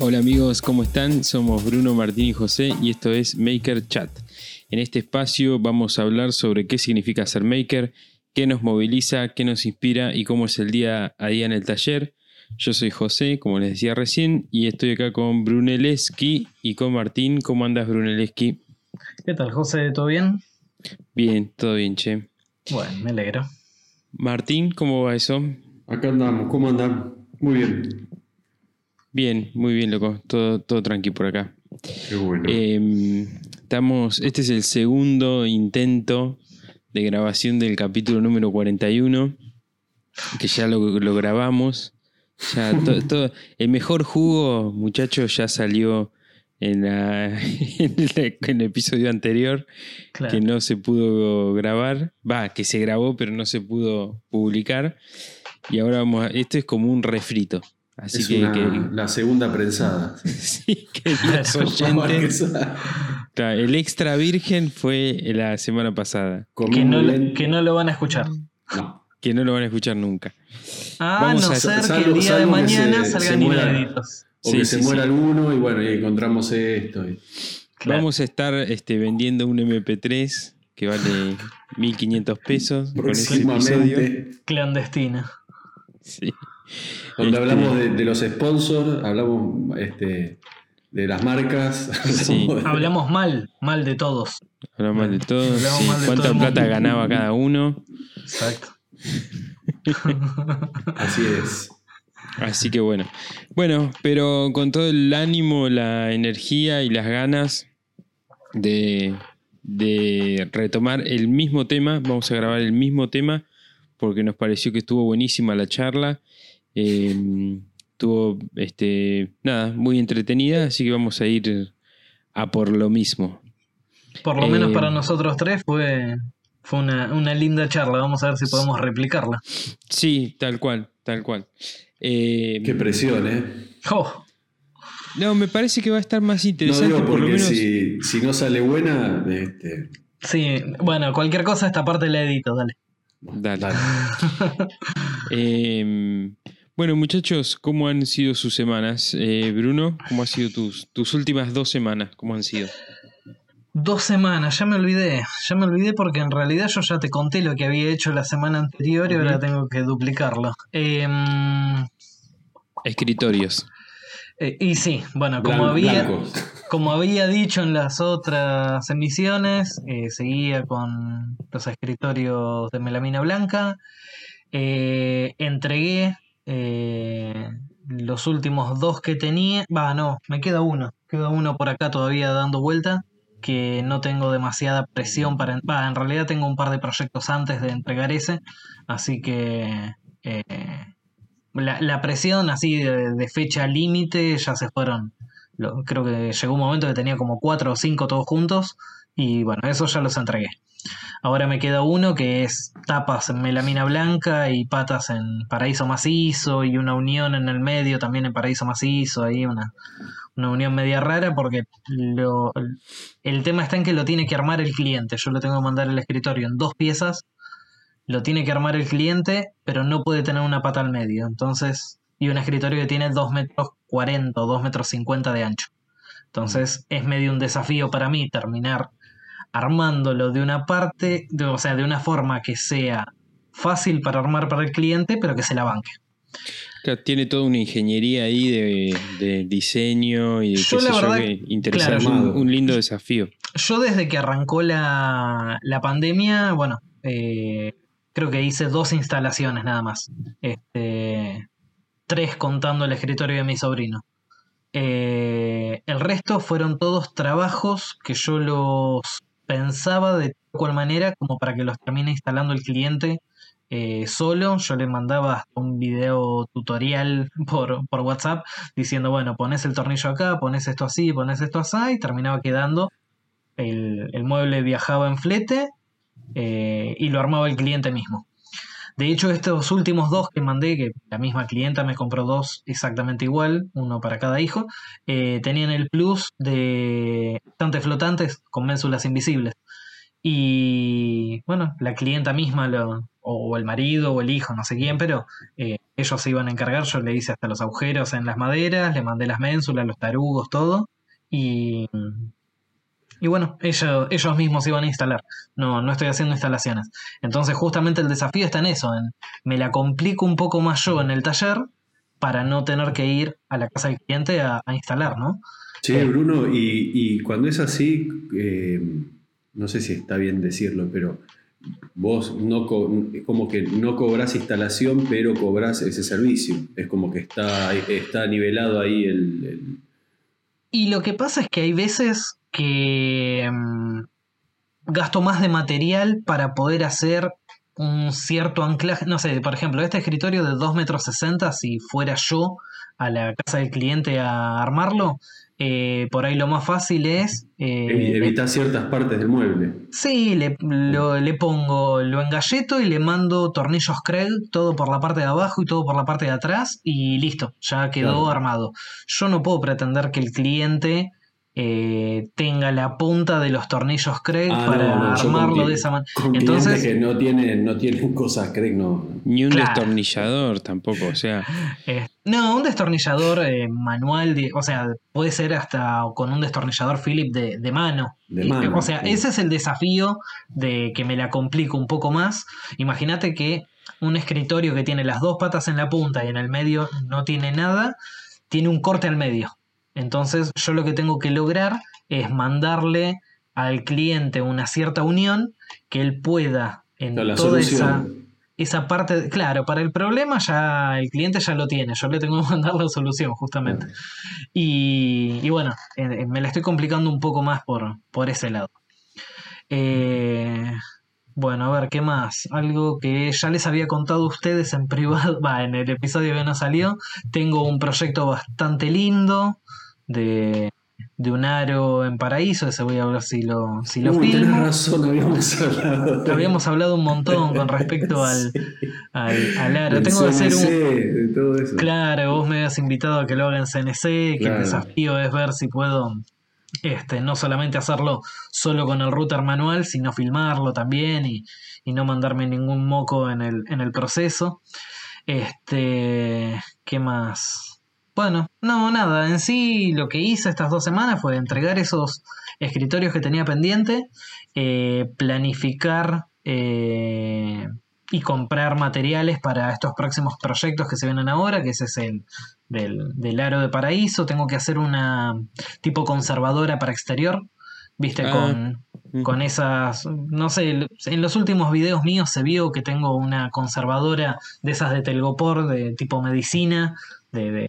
Hola amigos, ¿cómo están? Somos Bruno, Martín y José y esto es Maker Chat. En este espacio vamos a hablar sobre qué significa ser maker, qué nos moviliza, qué nos inspira y cómo es el día a día en el taller. Yo soy José, como les decía recién, y estoy acá con Brunelleschi y con Martín. ¿Cómo andas, Brunelleschi? ¿Qué tal, José? ¿Todo bien? Bien, todo bien, che. Bueno, me alegro. Martín, ¿cómo va eso? Acá andamos, ¿cómo andan? Muy bien. Bien, muy bien, loco. Todo, todo tranqui por acá. Qué bueno. Eh, estamos, este es el segundo intento de grabación del capítulo número 41, que ya lo, lo grabamos. Ya to- todo- el mejor jugo, muchachos, ya salió en, la- en el, en el episodio anterior, Claro. que no se pudo grabar. Va, que se grabó, pero no se pudo publicar. Y ahora vamos a. Esto es como un refrito. Así es que, una- que- la segunda prensada. sí, queridos oyentes. El extra virgen fue la semana pasada, Que no, lo- lento. que no lo van a escuchar. No. que no lo van a escuchar nunca. A Vamos no a- ser que el día de mañana se- salgan se inéditos. O Sí, que sí, se muera sí. alguno y bueno, y encontramos esto. y- Claro. Vamos a estar este, vendiendo un MP3 que vale 1500 pesos con ese episodio. Próximamente, Clandestina. Sí. Donde Este, hablamos de, de los sponsors, hablamos este, de las marcas. Sí. hablamos de- Hablamos mal, mal de todos. Hablamos mal de todo. Hablamos sí, mal de ¿Cuánta todo plata ganaba cada uno? Exacto. Así es. Así que bueno. Bueno, pero con todo el ánimo, la energía y las ganas de, de retomar el mismo tema, vamos a grabar el mismo tema porque nos pareció que estuvo buenísima la charla. Eh, estuvo, este, nada, muy entretenida, así que vamos a ir a por lo mismo. Por lo menos para nosotros tres fue, fue una, una linda charla. Vamos a ver si podemos replicarla. Sí, tal cual, tal cual. Eh, Qué presión, ¿eh? Oh, no, me parece que va a estar más No interesante digo por lo porque menos. si, si no sale buena, este, sí, bueno, cualquier cosa, esta parte la edito, dale. Dale. dale. Eh, bueno, muchachos, ¿cómo han sido sus semanas? Eh, Bruno, ¿cómo han sido tus, tus últimas dos semanas? ¿Cómo han sido? Dos semanas, ya me olvidé. Ya me olvidé porque en realidad yo ya te conté lo que había hecho la semana anterior y ahora tengo que duplicarlo. Em, Escritorios. eh, y sí, bueno, como Blan- había, blancos. como había dicho en las otras emisiones, eh, seguía con los escritorios de melamina blanca. Eh, entregué eh, los últimos dos que tenía. Va, no, me queda uno. Queda uno por acá todavía dando vuelta. Que no tengo demasiada presión para. En realidad tengo un par de proyectos antes de entregar ese. Así que. eh, la, la presión así de, fecha límite ya se fueron. Creo que llegó un momento que tenía como cuatro o cinco todos juntos. Y bueno, eso ya los entregué. Ahora me queda uno que es tapas en melamina blanca y patas en paraíso macizo y una unión en el medio también en paraíso macizo, ahí una, una unión media rara porque lo, el tema está en que lo tiene que armar el cliente. Yo lo tengo que mandar al escritorio en dos piezas, lo tiene que armar el cliente, pero no puede tener una pata al medio. Entonces, y un escritorio que tiene 2 metros 40 o 2 metros 50 de ancho. Entonces es medio un desafío para mí terminar armándolo de una parte, de- o sea, de una forma que sea fácil para armar para el cliente, pero que se la banque. Claro, tiene toda una ingeniería ahí de, de diseño y de Yo qué la sé yo, verdad, que interesante. claro, un, un lindo desafío. Yo desde que arrancó la, la pandemia, bueno, eh, creo que hice dos instalaciones nada más. Este, tres contando el escritorio de mi sobrino. Eh, el resto fueron todos trabajos que yo los pensaba de cual manera como para que los termine instalando el cliente eh, solo. Yo le mandaba un video tutorial por, por WhatsApp diciendo, bueno, pones el tornillo acá, pones esto así, pones esto así, y terminaba quedando. El, el mueble viajaba en flete eh, y lo armaba el cliente mismo. De hecho, estos últimos dos que mandé, que la misma clienta me compró dos exactamente igual, uno para cada hijo, eh, tenían el plus de estantes flotantes con ménsulas invisibles. Y bueno, la clienta misma, lo- o el marido o el hijo, no sé quién, pero eh, ellos se iban a encargar, yo le hice hasta los agujeros en las maderas, le mandé las ménsulas, los tarugos, todo. Y, y bueno, ellos, ellos mismos iban a instalar. No, no estoy haciendo instalaciones. Entonces justamente el desafío está en eso, en me la complico un poco más yo en el taller para no tener que ir a la casa del cliente a, instalar, ¿no? Sí, Eh, Bruno, y, y cuando es así, eh, no sé si está bien decirlo, pero vos no co- como que no cobras instalación, pero cobras ese servicio. Es como que está, está nivelado ahí el, el- Y lo que pasa es que hay veces que mm, gasto más de material para poder hacer un cierto anclaje. No sé, por ejemplo, este escritorio de 2 metros 60, si fuera yo a la casa del cliente a armarlo, eh, por ahí lo más fácil es... eh, evi- evitar ciertas partes del mueble. Sí, le, lo- le pongo, lo engalleto y le mando tornillos Kreg, todo por la parte de abajo y todo por la parte de atrás y listo, ya quedó Claro. armado. Yo no puedo pretender que el cliente eh, tenga la punta de los tornillos Kreg Ah, para no, no, yo armarlo con de esa manera. Entonces- que no tienen, no tienen cosas, creen, no. Ni un Claro. destornillador tampoco, o sea, Eh, no, un destornillador eh, manual, de- o sea, puede ser hasta con un destornillador Philip de, de mano. De mano, o sea, sí. ese es el desafío de que me la complico un poco más. Imagínate que un escritorio que tiene las dos patas en la punta y en el medio no tiene nada, tiene un corte al medio. Entonces yo lo que tengo que lograr es mandarle al cliente una cierta unión que él pueda en la toda esa, esa parte, de- claro, para el problema ya el cliente ya lo tiene, yo le tengo que mandar la solución justamente. Y, y bueno, eh, me la estoy complicando un poco más por, por ese lado. Eh, bueno, a ver, ¿qué más? Algo que ya les había contado a ustedes en privado, va, en el episodio que no salió. Tengo un proyecto bastante lindo de, de un aro en paraíso, ese voy a ver si lo, si lo Uy, filmo. razón, habíamos hablado. Habíamos hablado un montón con respecto al, Sí. al, al aro. Del Tengo que hacer un, todo eso. Claro, vos me habías invitado a que lo haga en CNC, que el desafío es ver si puedo este, no solamente hacerlo solo con el router manual, sino filmarlo también y, y no mandarme ningún moco en el, en el proceso. Este, ¿qué más? Bueno, no, nada, en sí lo que hice estas dos semanas fue entregar esos escritorios que tenía pendiente, eh, planificar eh, y comprar materiales para estos próximos proyectos que se vienen ahora, que ese es el del, del aro de paraíso. Tengo que hacer una tipo conservadora para exterior, viste, Ah. con, con esas, no sé, en los últimos videos míos se vio que tengo una conservadora de esas de telgopor, de tipo medicina, de,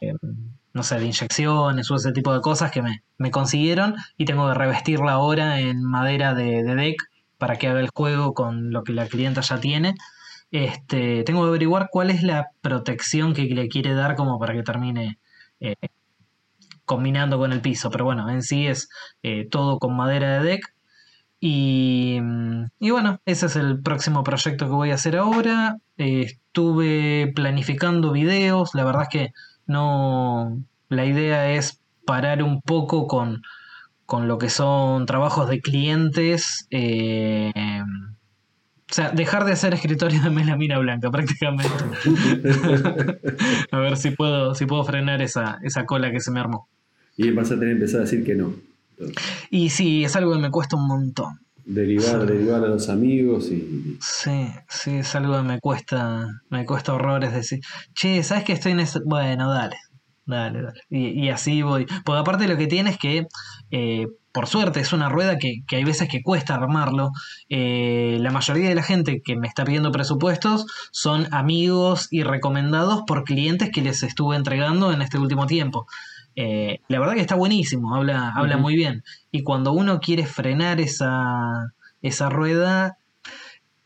no sé, de inyecciones o ese tipo de cosas que me, me consiguieron y tengo que revestirla ahora en madera de, de deck para que haga el juego con lo que la clienta ya tiene. Este, tengo que averiguar cuál es la protección que le quiere dar como para que termine eh, combinando con el piso. Pero bueno, en sí es eh, todo con madera de deck. Y, mm, y bueno, ese es el próximo proyecto que voy a hacer ahora. Eh, estuve planificando videos, la verdad es que no... La idea es parar un poco con, con lo que son trabajos de clientes. eh, o sea, dejar de hacer escritorio de melamina blanca prácticamente. a ver si puedo, si puedo frenar esa, esa cola que se me armó. Y vas a tener que empezar a decir que no. Y sí, es algo que me cuesta un montón. Derivar, derivar a los amigos y. Sí, sí, es algo que me cuesta, me cuesta horrores decir, che, ¿sabes que estoy en ese? Bueno, dale, dale, dale. Y, así voy. Porque aparte lo que tiene es que, eh, por suerte, es una rueda que, que hay veces que cuesta armarlo. Eh, la mayoría de la gente que me está pidiendo presupuestos son amigos y recomendados por clientes que les estuve entregando en este último tiempo. Eh, la verdad que está buenísimo, habla, habla muy bien. Y cuando uno quiere frenar esa, esa rueda,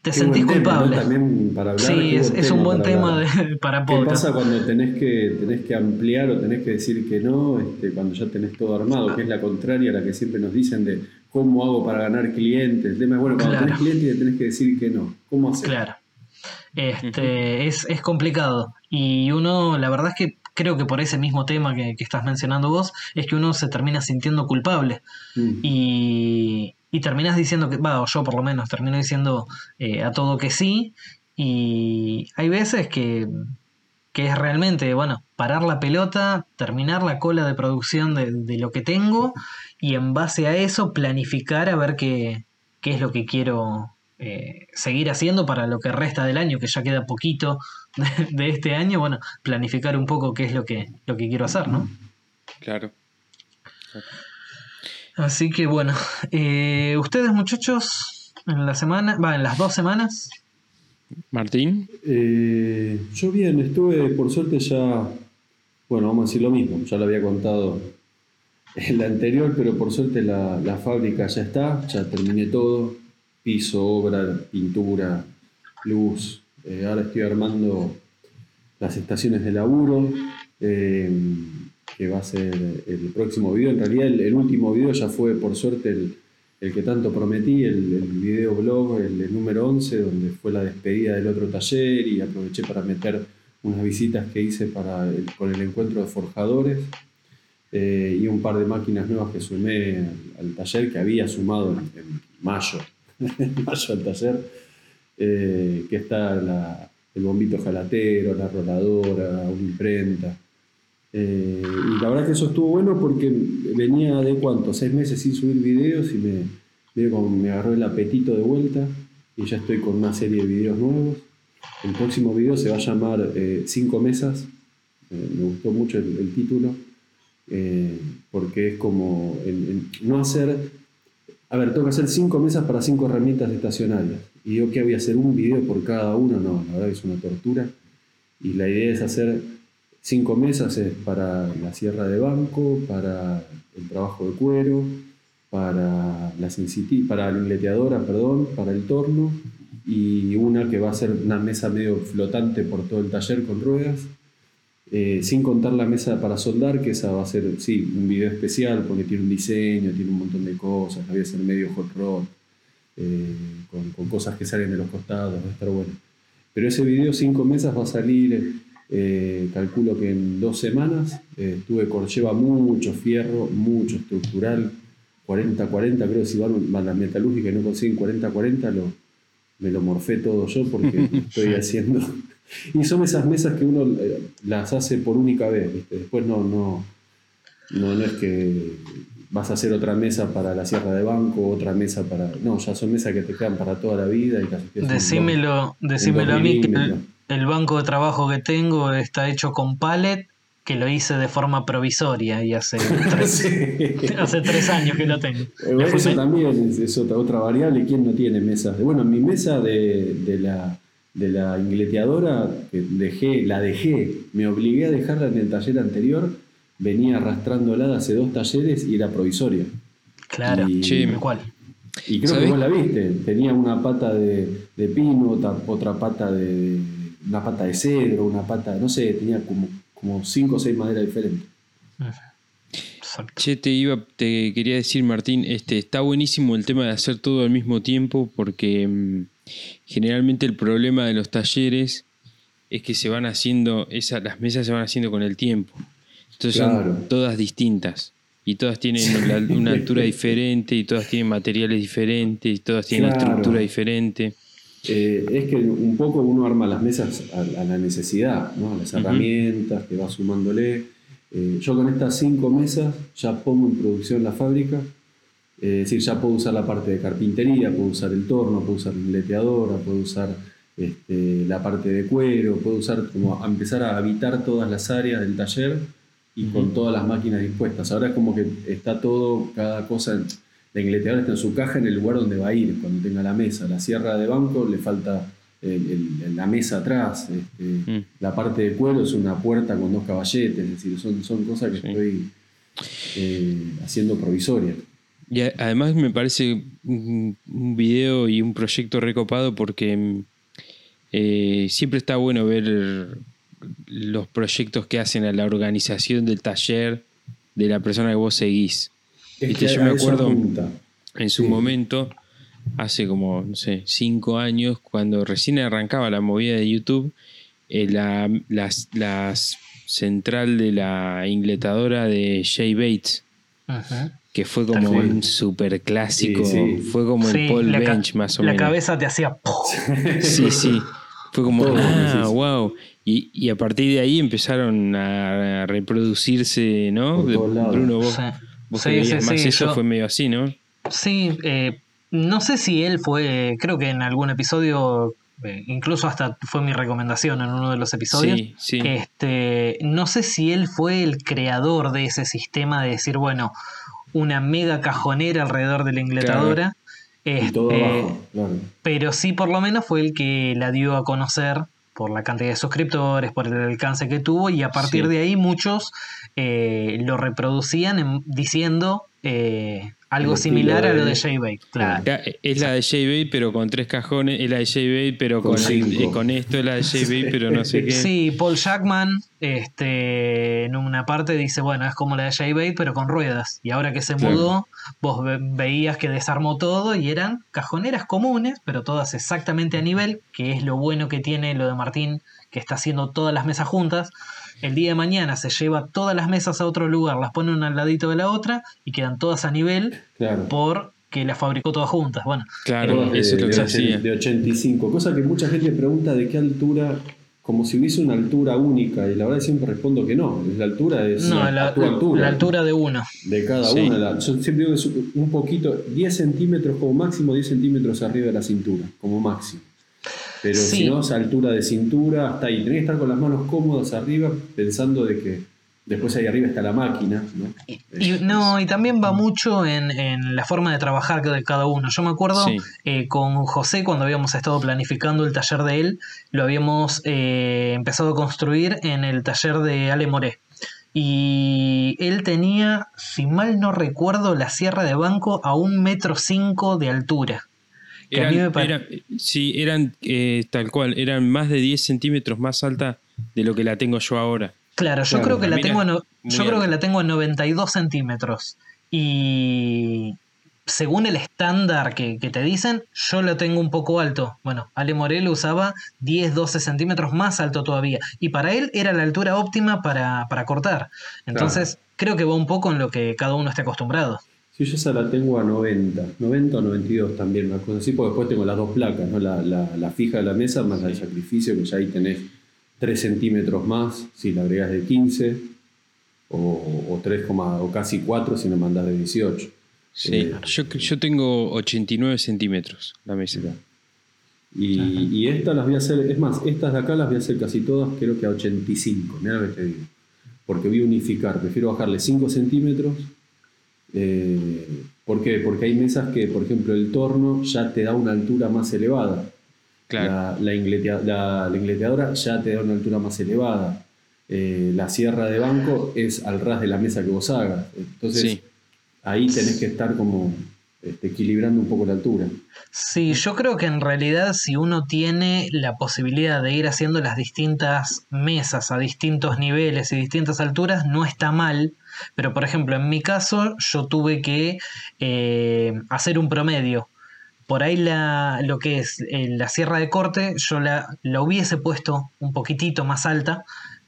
te Qué sentís buen tema, ¿no? culpable. También para hablar. Sí, qué es, es un buen para tema de- para ¿Qué podcast. pasa cuando tenés que, tenés que ampliar o tenés que decir que no, este, cuando ya tenés todo armado, que es la contraria a la que siempre nos dicen de cómo hago para ganar clientes? El tema es, bueno, cuando Claro. tenés clientes tenés que decir que no, ¿cómo hacer? Claro. Este, es, es complicado. Y uno, la verdad es que creo que por ese mismo tema que, que estás mencionando vos, es que uno se termina sintiendo culpable. Mm. Y, y terminas diciendo que, va, o yo por lo menos termino diciendo eh, a todo que sí. Y hay veces que, que es realmente, bueno, parar la pelota, terminar la cola de producción de, lo que tengo y en base a eso planificar a ver qué, qué es lo que quiero eh, seguir haciendo para lo que resta del año, que ya queda poquito de, este año, bueno, planificar un poco qué es lo que, lo que quiero hacer, ¿no? Claro. Así que bueno, eh, ustedes muchachos, en la semana, va, en las dos semanas. Martín. Eh, yo bien, estuve por suerte ya, bueno, vamos a decir lo mismo, ya lo había contado en la anterior, pero por suerte la, la fábrica ya está, ya terminé todo, piso, obra, pintura, luz. Eh, ahora estoy armando las estaciones de laburo, eh, que va a ser el próximo video. En realidad el, último video ya fue, por suerte, el, que tanto prometí, el, el video blog, el, número 11, donde fue la despedida del otro taller y aproveché para meter unas visitas que hice para con el encuentro de forjadores. Eh, y un par de máquinas nuevas que sumé al, taller que había sumado en mayo mayo al taller, eh, que está el bombito jalatero, la roladora, una imprenta. Eh, y la verdad que eso estuvo bueno porque venía de cuánto, seis meses sin subir videos y me, me agarró el apetito de vuelta y ya estoy con una serie de videos nuevos. El próximo video se va a llamar eh, Cinco mesas. me gustó mucho el, título porque es como no hacer a ver, tengo que hacer cinco mesas para cinco herramientas estacionarias. Y yo, ¿qué voy a hacer? ¿Un video por cada uno? No, la verdad es una tortura. Y la idea es hacer cinco mesas para la sierra de banco, para el trabajo de cuero, para la, para la ingleteadora, perdón, para el torno, y una que va a ser una mesa medio flotante por todo el taller con ruedas eh, sin contar la mesa para soldar, que esa va a ser, sí, un video especial porque tiene un diseño, tiene un montón de cosas, la voy a hacer medio hot rod, eh, con, cosas que salen de los costados, va a estar bueno. Pero ese video, cinco mesas, va a salir, eh, calculo que en dos semanas. estuve lleva mucho fierro, mucho estructural, 40-40, creo que si van, a la metalúrgica y no consiguen 40-40, lo, me lo morfé todo yo porque estoy haciendo y son esas mesas que uno eh, las hace por única vez, Después no, no, no, es que vas a hacer otra mesa para la sierra de banco, otra mesa para. No, ya son mesas que te quedan para toda la vida y casi Decímelo, decímelo a mí que el, banco de trabajo que tengo está hecho con pallet que lo hice de forma provisoria y hace tres, hace tres años que lo tengo. Eh, eso también es, otra, otra variable. ¿Quién no tiene mesas? Bueno, mi mesa de, de la de la ingleteadora, dejé, la dejé, me obligué a dejarla en el taller anterior, venía arrastrándola hace dos talleres y era provisoria. Claro, y, sí, cuál. Y creo que vos la viste, tenía una pata de, pino, otra, pata de. una pata de cedro, una pata, no sé, tenía como, como cinco o seis maderas diferentes. Che, te iba, te quería decir, Martín, este, está buenísimo el tema de hacer todo al mismo tiempo, porque mm, Generalmente el problema de los talleres es que se van haciendo, esa, las mesas se van haciendo con el tiempo. Entonces son todas distintas. Y todas tienen una altura diferente, y todas tienen materiales diferentes, y todas tienen estructura diferente. Eh, es que un poco uno arma las mesas a, la necesidad, ¿no? a las herramientas que va sumándole. Eh, yo con estas cinco mesas ya pongo en producción la fábrica es decir, ya puedo usar la parte de carpintería, puedo usar el torno, puedo usar la leteadora, puedo usar este, la parte de cuero, puedo usar como empezar a habitar todas las áreas del taller y con todas las máquinas dispuestas. Ahora es como que está todo, cada cosa, la ingleteadora está en su caja en el lugar donde va a ir cuando tenga la mesa. La sierra de banco le falta la mesa atrás, este, mm. la parte de cuero es una puerta con dos caballetes, es decir, son, son cosas que estoy eh, haciendo provisorias. Y además me parece un, video y un proyecto recopado porque eh, siempre está bueno ver los proyectos que hacen a la organización del taller de la persona que vos seguís. yo me acuerdo en su momento, hace como, no sé, cinco años, cuando recién arrancaba la movida de YouTube, eh, la, las, central de la ingletadora de Jay Bates. Ajá que fue como un super clásico, fue como el Paul Bench más o menos. La cabeza te hacía... sí, sí. Fue como, Todo, ah, sí. wow. Y, y a partir de ahí empezaron a reproducirse, ¿no? Por todos lados. Bruno, vos, Sí. vos Sí, que veías sí, más sí, eso yo- fue medio así, ¿no? Sí, eh, no sé si él fue, creo que en algún episodio, eh, incluso hasta fue mi recomendación en uno de los episodios. Sí, sí. Este, no sé si él fue el creador de ese sistema de decir, bueno, una mega cajonera alrededor de la ingletadora. Y todo este, abajo, claro. pero sí por lo menos fue el que la dio a conocer por la cantidad de suscriptores, por el alcance que tuvo y a partir Sí. de ahí muchos eh, lo reproducían en- diciendo eh, algo similar a lo de. J-Bait. Claro. Ya, Es la de J-Bait, pero con tres cajones. Es la de J-Bait, pero Con eh, con esto. Es la de J-Bait, pero no sé qué. Sí, Paul Jackman este, en una parte dice, bueno, es como la de J-Bait, pero con ruedas. Y ahora que se Claro. mudó, vos ve- veías que desarmó todo y eran cajoneras comunes, pero todas exactamente a nivel, que es lo bueno que tiene lo de Martín, que está haciendo todas las mesas juntas. El día de mañana se lleva todas las mesas a otro lugar, las pone una al ladito de la otra y quedan todas a nivel Claro. porque las fabricó todas juntas. Bueno, Claro, de- eso es lo que de, se hacía. de 85. Cosa que mucha gente pregunta de qué altura, como si hubiese una altura única, y la verdad siempre respondo que no. La altura es no, la, la, tu altura. la altura de uno. de cada Sí. una. La- yo siempre digo que es un poquito, 10 centímetros como máximo, 10 centímetros arriba de la cintura, como máximo. Pero Sí. si no, esa altura de cintura, hasta ahí. Tenés que estar con las manos cómodas arriba, pensando de que después ahí arriba está la máquina. ¿no? Y, no, y también va mucho en, en la forma de trabajar de cada uno. Yo me acuerdo Sí. eh, con José, cuando habíamos estado planificando el taller de él, lo habíamos eh, empezado a construir en el taller de Ale Moré. Y él tenía, si mal no recuerdo, la sierra de banco a un metro cinco de altura. Que a Eran, mí me pare- eran- sí, eran eh, tal cual, eran más de 10 centímetros más alta de lo que la tengo yo ahora. Claro, yo Claro, creo que la tengo no- yo creo que la tengo en 92 centímetros. Y según el estándar que, que te dicen, yo lo tengo un poco alto. Bueno, Ale Morel usaba 10, 12 centímetros más alto todavía. Y para él era la altura óptima para, para cortar. Entonces, creo que va un poco en lo que cada uno esté acostumbrado. Sí, yo esa la tengo a 90, 90 o 92 también, una cosa así, porque después tengo las dos placas, ¿no? la, la, la fija de la mesa más la de sacrificio, que ya ahí tenés 3 centímetros más si la agregás de 15, o, o 3, o casi 4 si la mandás de 18. Sí, Eh, yo, yo tengo 89 centímetros la mesa. Mirá. Y, y estas las voy a hacer, es más, estas de acá las voy a hacer casi todas, creo que a 85, mira lo que te digo. Porque voy a unificar, prefiero bajarle 5 centímetros. Eh, ¿Por qué? Porque hay mesas que, por ejemplo, el torno ya te da una altura más elevada. Claro. La, la, ingletea- la- la ingleteadora ya te da una altura más elevada. Eh, la sierra de banco es al ras de la mesa que vos hagas. Entonces, Sí. ahí tenés que estar como este, equilibrando un poco la altura. Sí, yo creo que en realidad si uno tiene la posibilidad de ir haciendo las distintas mesas a distintos niveles y distintas alturas, no está mal. Pero por ejemplo, en mi caso yo tuve que eh, hacer un promedio. Por ahí la, lo que es eh, la sierra de corte, yo la, la hubiese puesto un poquitito más alta,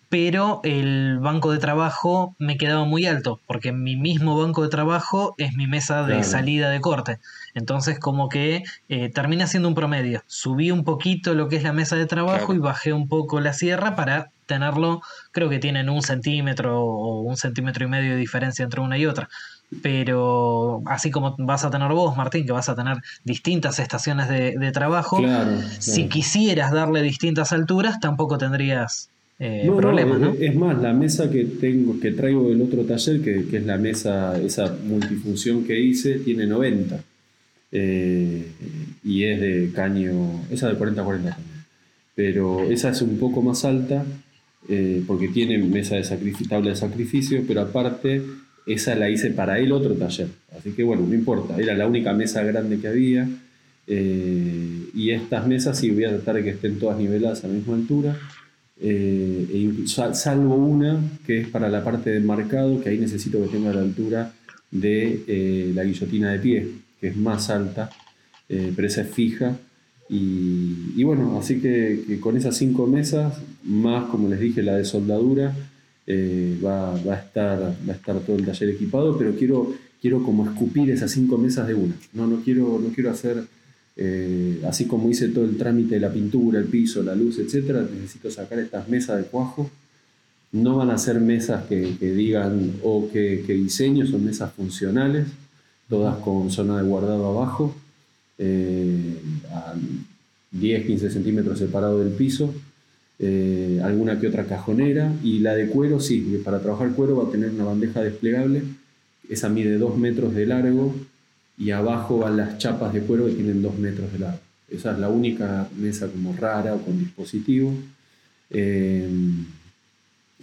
pero el banco de trabajo me quedaba muy alto, porque mi mismo banco de trabajo es mi mesa de Claro. salida de corte. Entonces como que eh, termina siendo un promedio. Subí un poquito lo que es la mesa de trabajo Claro. y bajé un poco la sierra para tenerlo, creo que tienen un centímetro o un centímetro y medio de diferencia entre una y otra. Pero así como vas a tener vos, Martín, que vas a tener distintas estaciones de, de trabajo, Claro. si quisieras darle distintas alturas, tampoco tendrías eh, No, problemas, ¿no? es, es más, la mesa que tengo, que traigo del otro taller, que, que es la mesa, esa multifunción que hice, tiene 90. Eh, y es de caño, esa de 40 a 40 también. Pero esa es un poco más alta, eh, porque tiene mesa de sacrificio, tabla de sacrificio, pero aparte, esa la hice para el otro taller. Así que bueno, no importa, era la única mesa grande que había. eh, y estas mesas sí voy a tratar de que estén todas niveladas a la misma altura. Eh, e salvo una que es para la parte de marcado, que ahí necesito que tenga la altura de eh, la guillotina de pie, que es más alta, eh, pero esa es fija. Y, y bueno, así que con esas cinco mesas, más como les dije, la de soldadura, eh, va, va a estar, va a estar todo el taller equipado, pero quiero, quiero como escupir esas cinco mesas de una. No, no quiero, no quiero hacer eh, así como hice todo el trámite de la pintura, el piso, la luz, etc., necesito sacar estas mesas de cuajo. No van a ser mesas que, digan o que, diseño, son mesas funcionales, todas con zona de guardado abajo, eh, a 10-15 centímetros separado del piso. Eh, alguna que otra cajonera y la de cuero sí, para trabajar cuero va a tener una bandeja desplegable, esa mide 2 metros de largo y abajo van las chapas de cuero que tienen 2 metros de largo. Esa es la única mesa como rara o con dispositivo. Eh,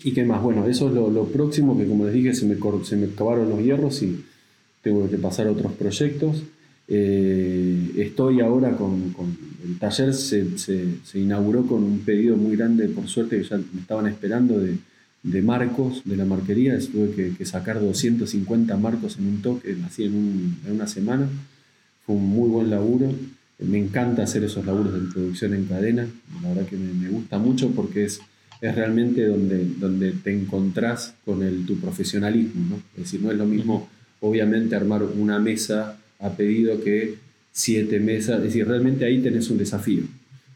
¿Y qué más? Bueno, eso es lo, próximo que como les dije se me, se me acabaron los hierros y tengo que pasar a otros proyectos. Eh, estoy ahora con, el taller, se, inauguró con un pedido muy grande, por suerte, que ya me estaban esperando de, marcos de la marquería. Tuve que, sacar 250 marcos en un toque, así en, una semana. Fue un muy buen laburo. Me encanta hacer esos laburos de producción en cadena. La verdad que me, gusta mucho porque es, es realmente donde, donde te encontrás con el, tu profesionalismo. Es decir, no es lo mismo, obviamente, armar una mesa ha pedido que siete mesas, es decir, realmente ahí tenés un desafío.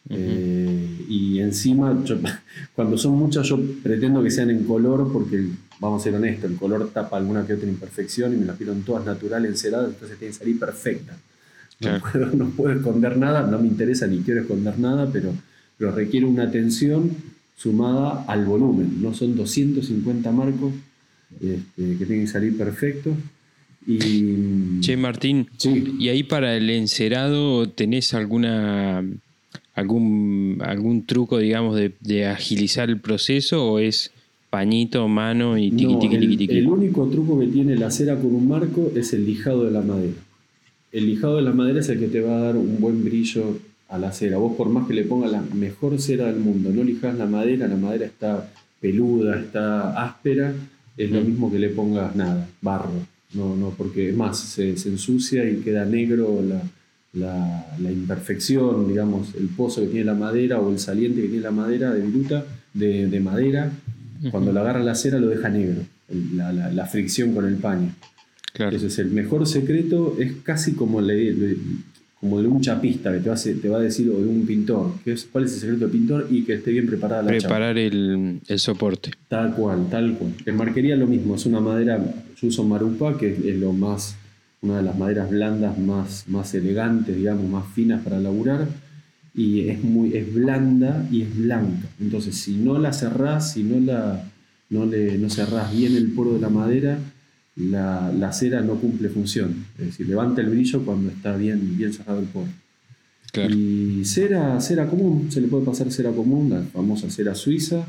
Eh, y encima, cuando son muchas, yo pretendo que sean en color, porque vamos a ser honestos, el color tapa alguna que otra imperfección y me las pidieron todas naturales, enceradas, entonces tienen que salir perfectas. No, puedo, esconder nada, no me interesa ni quiero esconder nada, pero, pero requiere una atención sumada al volumen. No son 250 marcos este, que tienen que salir perfectos. Y, che, Martín, ¿y ahí para el encerado tenés alguna algún, algún truco, digamos, de, agilizar el proceso o es pañito, mano y tiqui, tiqui, tiqui, tiqui, el, único truco que tiene la cera con un marco es el lijado de la madera. El lijado de la madera es el que te va a dar un buen brillo a la cera. Vos por más que le pongas la mejor cera del mundo, no lijas la madera, la madera está peluda, está áspera, es lo mismo que le pongas nada, barro. No, no, porque es más, se, ensucia y queda negro la, imperfección, digamos, el pozo que tiene la madera o el saliente que tiene la madera de viruta, de, madera, cuando la agarra la cera lo deja negro, la, fricción con el paño. Claro. Ese es el mejor secreto, es casi como le, como de un chapista que te va, a, te va a decir, o de un pintor, que es, cuál es el secreto del pintor y que esté bien preparada la Preparar el, el, soporte. Tal cual, tal cual. En marquería lo mismo, es una madera, yo uso marupa, que es lo más, una de las maderas blandas más, más elegantes, digamos, más finas para laburar, y es, muy, es blanda y es blanca. Entonces, si no la cerrás, si no, la, no, le, no cerrás bien el poro de la madera, la, cera no cumple función. Es decir, levanta el brillo cuando está bien, bien cerrado el poro. Y cera, cera común, se le puede pasar cera común, la famosa cera suiza,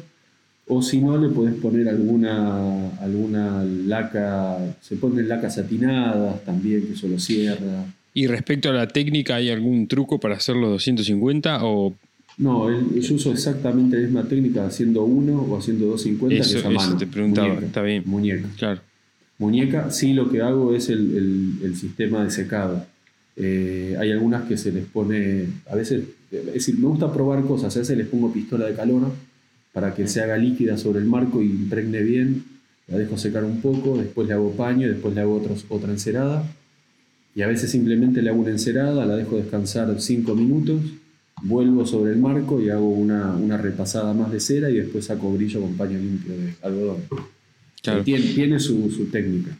o si no, le puedes poner alguna, alguna laca, se ponen lacas satinadas también, que eso lo cierra. ¿Y respecto a la técnica, hay algún truco para hacer los 250 o no, yo uso exactamente la misma técnica haciendo uno o haciendo 250 eso, que Eso te preguntaba, está bien. Muñeca. Claro. Muñeca, sí lo que hago es el, sistema de secado. Eh, hay algunas que se les pone, a veces, es decir, me gusta probar cosas, a veces les pongo pistola de calor para que se haga líquida sobre el marco y impregne bien, la dejo secar un poco, después le hago paño, después le hago otra encerada, y a veces simplemente le hago una encerada, la dejo descansar 5 minutos, vuelvo sobre el marco y hago una, una repasada más de cera y después saco brillo con paño limpio de algodón. Tiene, su, técnica.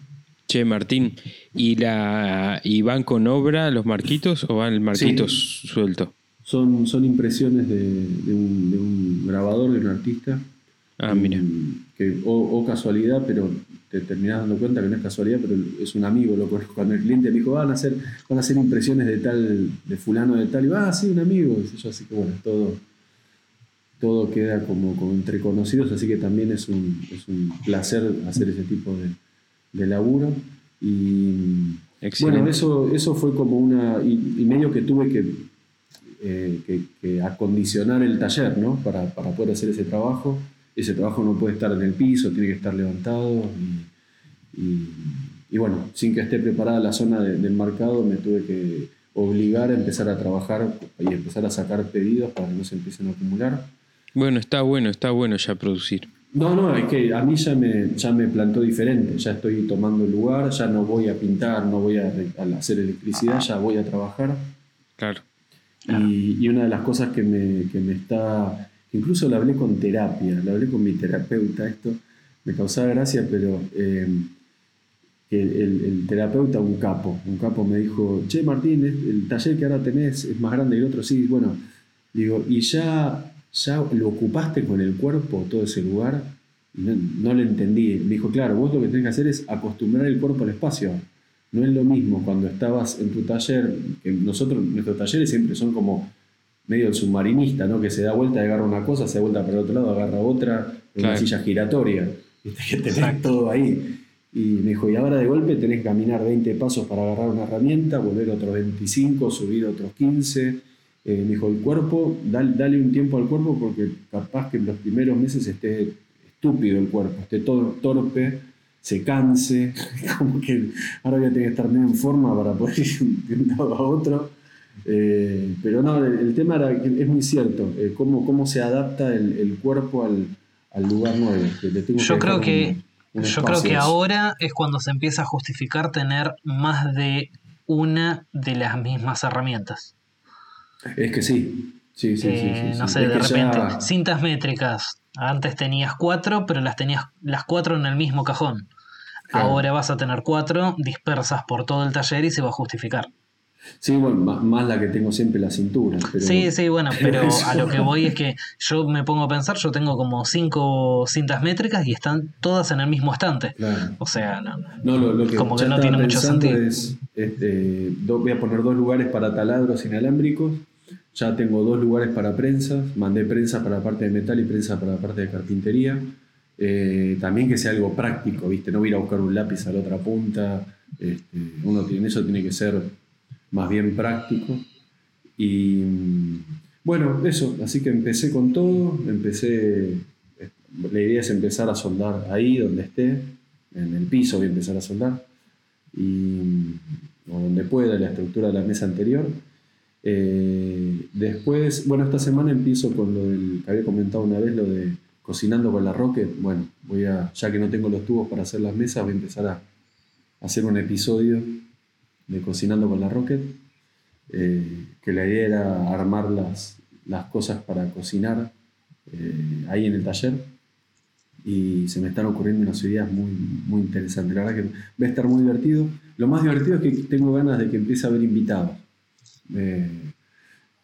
Che, Martín, ¿y, la, ¿y van con obra los marquitos o van el marquito suelto? Son, son impresiones de, un, grabador, de un artista. Ah, mira. Que, o, casualidad, pero te terminas dando cuenta que no es casualidad, pero es un amigo, lo Cuando el cliente me dijo, van a hacer, van a hacer impresiones de tal, de fulano de tal, y va, ah, sí, un amigo. yo, así que bueno, todo, todo queda como, entre conocidos, así que también es un, es un placer hacer ese tipo de, de laburo. Y bueno, eso, eso fue como una. Y, medio que tuve eh, que, que, acondicionar el taller, ¿no? Para, para, poder hacer ese trabajo. Ese trabajo no puede estar en el piso, tiene que estar levantado. Y, y, bueno, sin que esté preparada la zona del mercado, me tuve que obligar a empezar a trabajar y empezar a sacar pedidos para que no se empiecen a acumular. Bueno, está bueno, está bueno ya producir. No, no, es que a mí ya me, ya me plantó diferente, ya estoy tomando el lugar, ya no voy a pintar, no voy a, hacer electricidad, ya voy a trabajar. Claro. Y, una de las cosas que me, que me está, incluso la hablé con terapia, la hablé con mi terapeuta, esto me causaba gracia, pero eh, el, terapeuta, un capo, un capo me dijo, che Martín, el taller que ahora tenés es más grande que el otro, sí, bueno, digo, y ya, ya lo ocupaste con el cuerpo todo ese lugar, no lo entendí, me dijo, claro, vos lo que tenés que hacer es acostumbrar el cuerpo al espacio, no es lo mismo cuando estabas en tu taller, que nosotros, nuestros talleres siempre son como medio el submarinista, ¿no? Que se da vuelta, agarra una cosa, se da vuelta para el otro lado, agarra otra, en una Claro. silla giratoria, ¿viste? que tenés Exacto. todo ahí. Y me dijo, y ahora de golpe tenés que caminar 20 pasos para agarrar una herramienta, volver otros 25, subir otros 15. Eh, me dijo, el cuerpo, dale, dale un tiempo al cuerpo porque capaz que en los primeros meses esté estúpido el cuerpo, esté todo torpe, se canse, como que ahora voy a tener que estar medio en forma para poder ir de un lado a otro. Eh, pero no, el, el tema era que es muy cierto, eh, cómo, cómo se adapta el, el cuerpo al, al lugar nuevo. que le tengo Yo creo que, un- un yo creo que ahora es cuando se empieza a justificar tener más de una de las mismas herramientas. Es que sí. Sí, sí, sí, Eh, sí, no sé, Es de repente, ya- cintas métricas. Antes tenías cuatro, pero las tenías las cuatro en el mismo cajón. Claro. Ahora vas a tener cuatro dispersas por todo el taller y se va a justificar. Sí, bueno, ma- más, la que tengo siempre la cintura. Pero, Sí, sí, bueno, pero a lo que voy es que yo me pongo a pensar, yo tengo como cinco cintas métricas y están todas en el mismo estante. Claro. O sea, no, No, lo, lo que Como que no tiene mucho sentido. Es, es, eh, do- voy a poner dos lugares para taladros inalámbricos. Ya tengo dos lugares para prensas. Mandé prensa para la parte de metal y prensa para la parte de carpintería. Eh, también que sea algo práctico, ¿viste? No voy a ir a buscar un lápiz a la otra punta. Este, uno tiene, eso tiene que ser más bien práctico. Y bueno, eso. Así que empecé con todo. Empecé. eh, La idea es empezar a soldar ahí donde esté. En el piso voy a empezar a soldar. Y, o donde pueda, la estructura de la mesa anterior. Eh, después, bueno, esta semana empiezo con lo del que había comentado una vez, lo de cocinando con la Rocket. Bueno, voy a, ya que no tengo los tubos para hacer las mesas, voy a empezar a hacer un episodio de cocinando con la Rocket. eh, que la idea era armar las, las cosas para cocinar eh, ahí en el taller. Y se me están ocurriendo unas ideas muy, muy interesantes. La verdad que va a estar muy divertido. Lo más divertido es que tengo ganas de que empiece a haber invitados. Eh,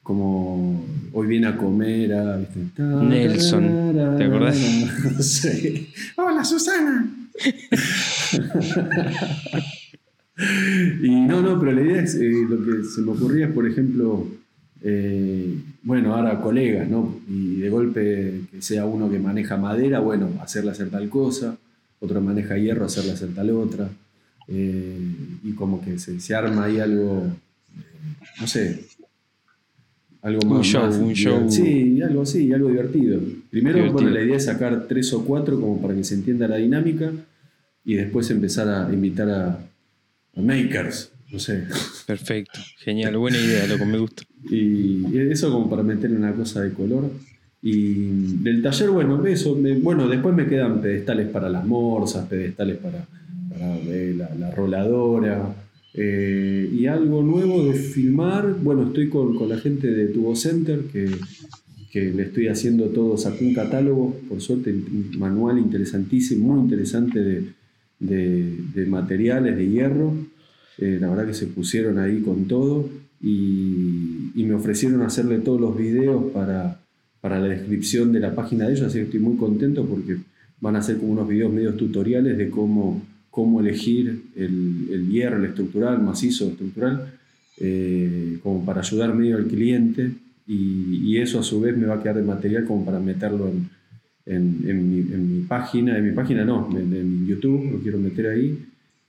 como hoy viene a comer a ¿viste? Nelson, ¿te acordás? Sí. Hola Susana. y no, no, pero la idea es, eh, lo que se me ocurría es, por ejemplo, eh, bueno, ahora colegas, ¿no? Y de golpe que sea uno que maneja madera, bueno, hacerle hacer tal cosa, otro maneja hierro, hacerle hacer tal otra. Eh, y como que se, se arma ahí algo, no sé, algo Un más. show, más un show. Sí, algo así, algo divertido. Primero, Divertido. bueno, la idea es sacar tres o cuatro como para que se entienda la dinámica y después empezar a invitar a, a makers, no sé. Perfecto, genial, buena idea, loco, me gusta. Y eso como para meterle una cosa de color. Y del taller, bueno, eso, me- bueno, después me quedan pedestales para las morsas, pedestales para, para, eh, la, la roladora. Eh, y algo nuevo de filmar, bueno, estoy con, con la gente de Tubo Center, que, que le estoy haciendo todo, un catálogo, por suerte, un manual interesantísimo, muy interesante de, de- de materiales de hierro. Eh, la verdad que se pusieron ahí con todo y, y me ofrecieron hacerle todos los videos para, para la descripción de la página de ellos, así que estoy muy contento porque van a hacer como unos videos medios tutoriales de cómo, cómo elegir el, el hierro, el estructural, macizo, estructural, eh, como para ayudar medio al cliente y, y eso a su vez me va a quedar de material como para meterlo en, en, en mi, en mi página, en mi página no, en, YouTube, lo quiero meter ahí.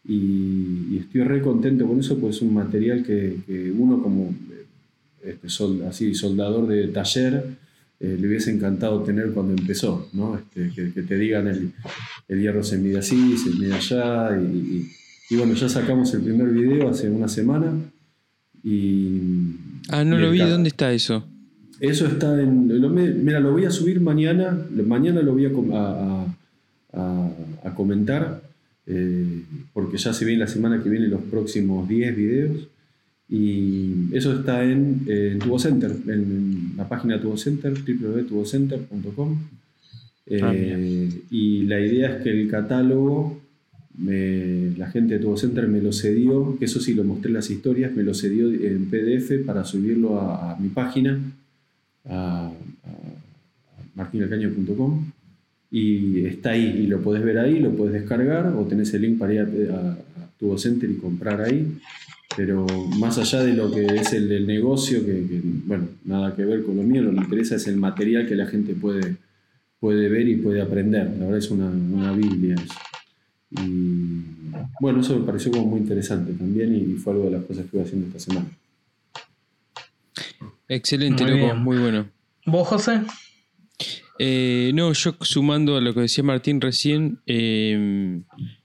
Y, y estoy re contento con eso, pues es un material que, que uno como este, sol- así, soldador de taller eh, le hubiese encantado tener cuando empezó, ¿no? Este, que, que te digan el, el hierro se mide así, se mide allá y, y- y bueno, ya sacamos el primer video hace una semana y... Ah, no lo vi, ¿dónde está eso? eso está en. lo mira, lo voy a subir mañana. Mañana lo voy a- a- a comentar. eh, porque ya se viene la semana que viene los próximos 10 videos. Y eso está en, en Tubo Center, en la página Tubo Center, www.tubocenter.com. Ah, Eh, y la idea es que el catálogo, me- la gente de Tubo Center me lo cedió, que eso sí lo mostré en las historias, me lo cedió en PDF para subirlo a, a mi página, a, a martinalcaño.com. Y está ahí, y lo podés ver ahí, lo podés descargar, o tenés el link para ir a, a, a Tubo Center y comprar ahí. Pero más allá de lo que es el del negocio, que, que, bueno, nada que ver con lo mío, lo que me interesa es el material que la gente puede, puede ver y puede aprender. La verdad es una, una Biblia eso. Y bueno, eso me pareció como muy interesante también y fue algo de las cosas que estuve haciendo esta semana. Excelente, Muy loco, bien. muy bueno. ¿Vos, José? Eh, no, yo sumando a lo que decía Martín recién, eh,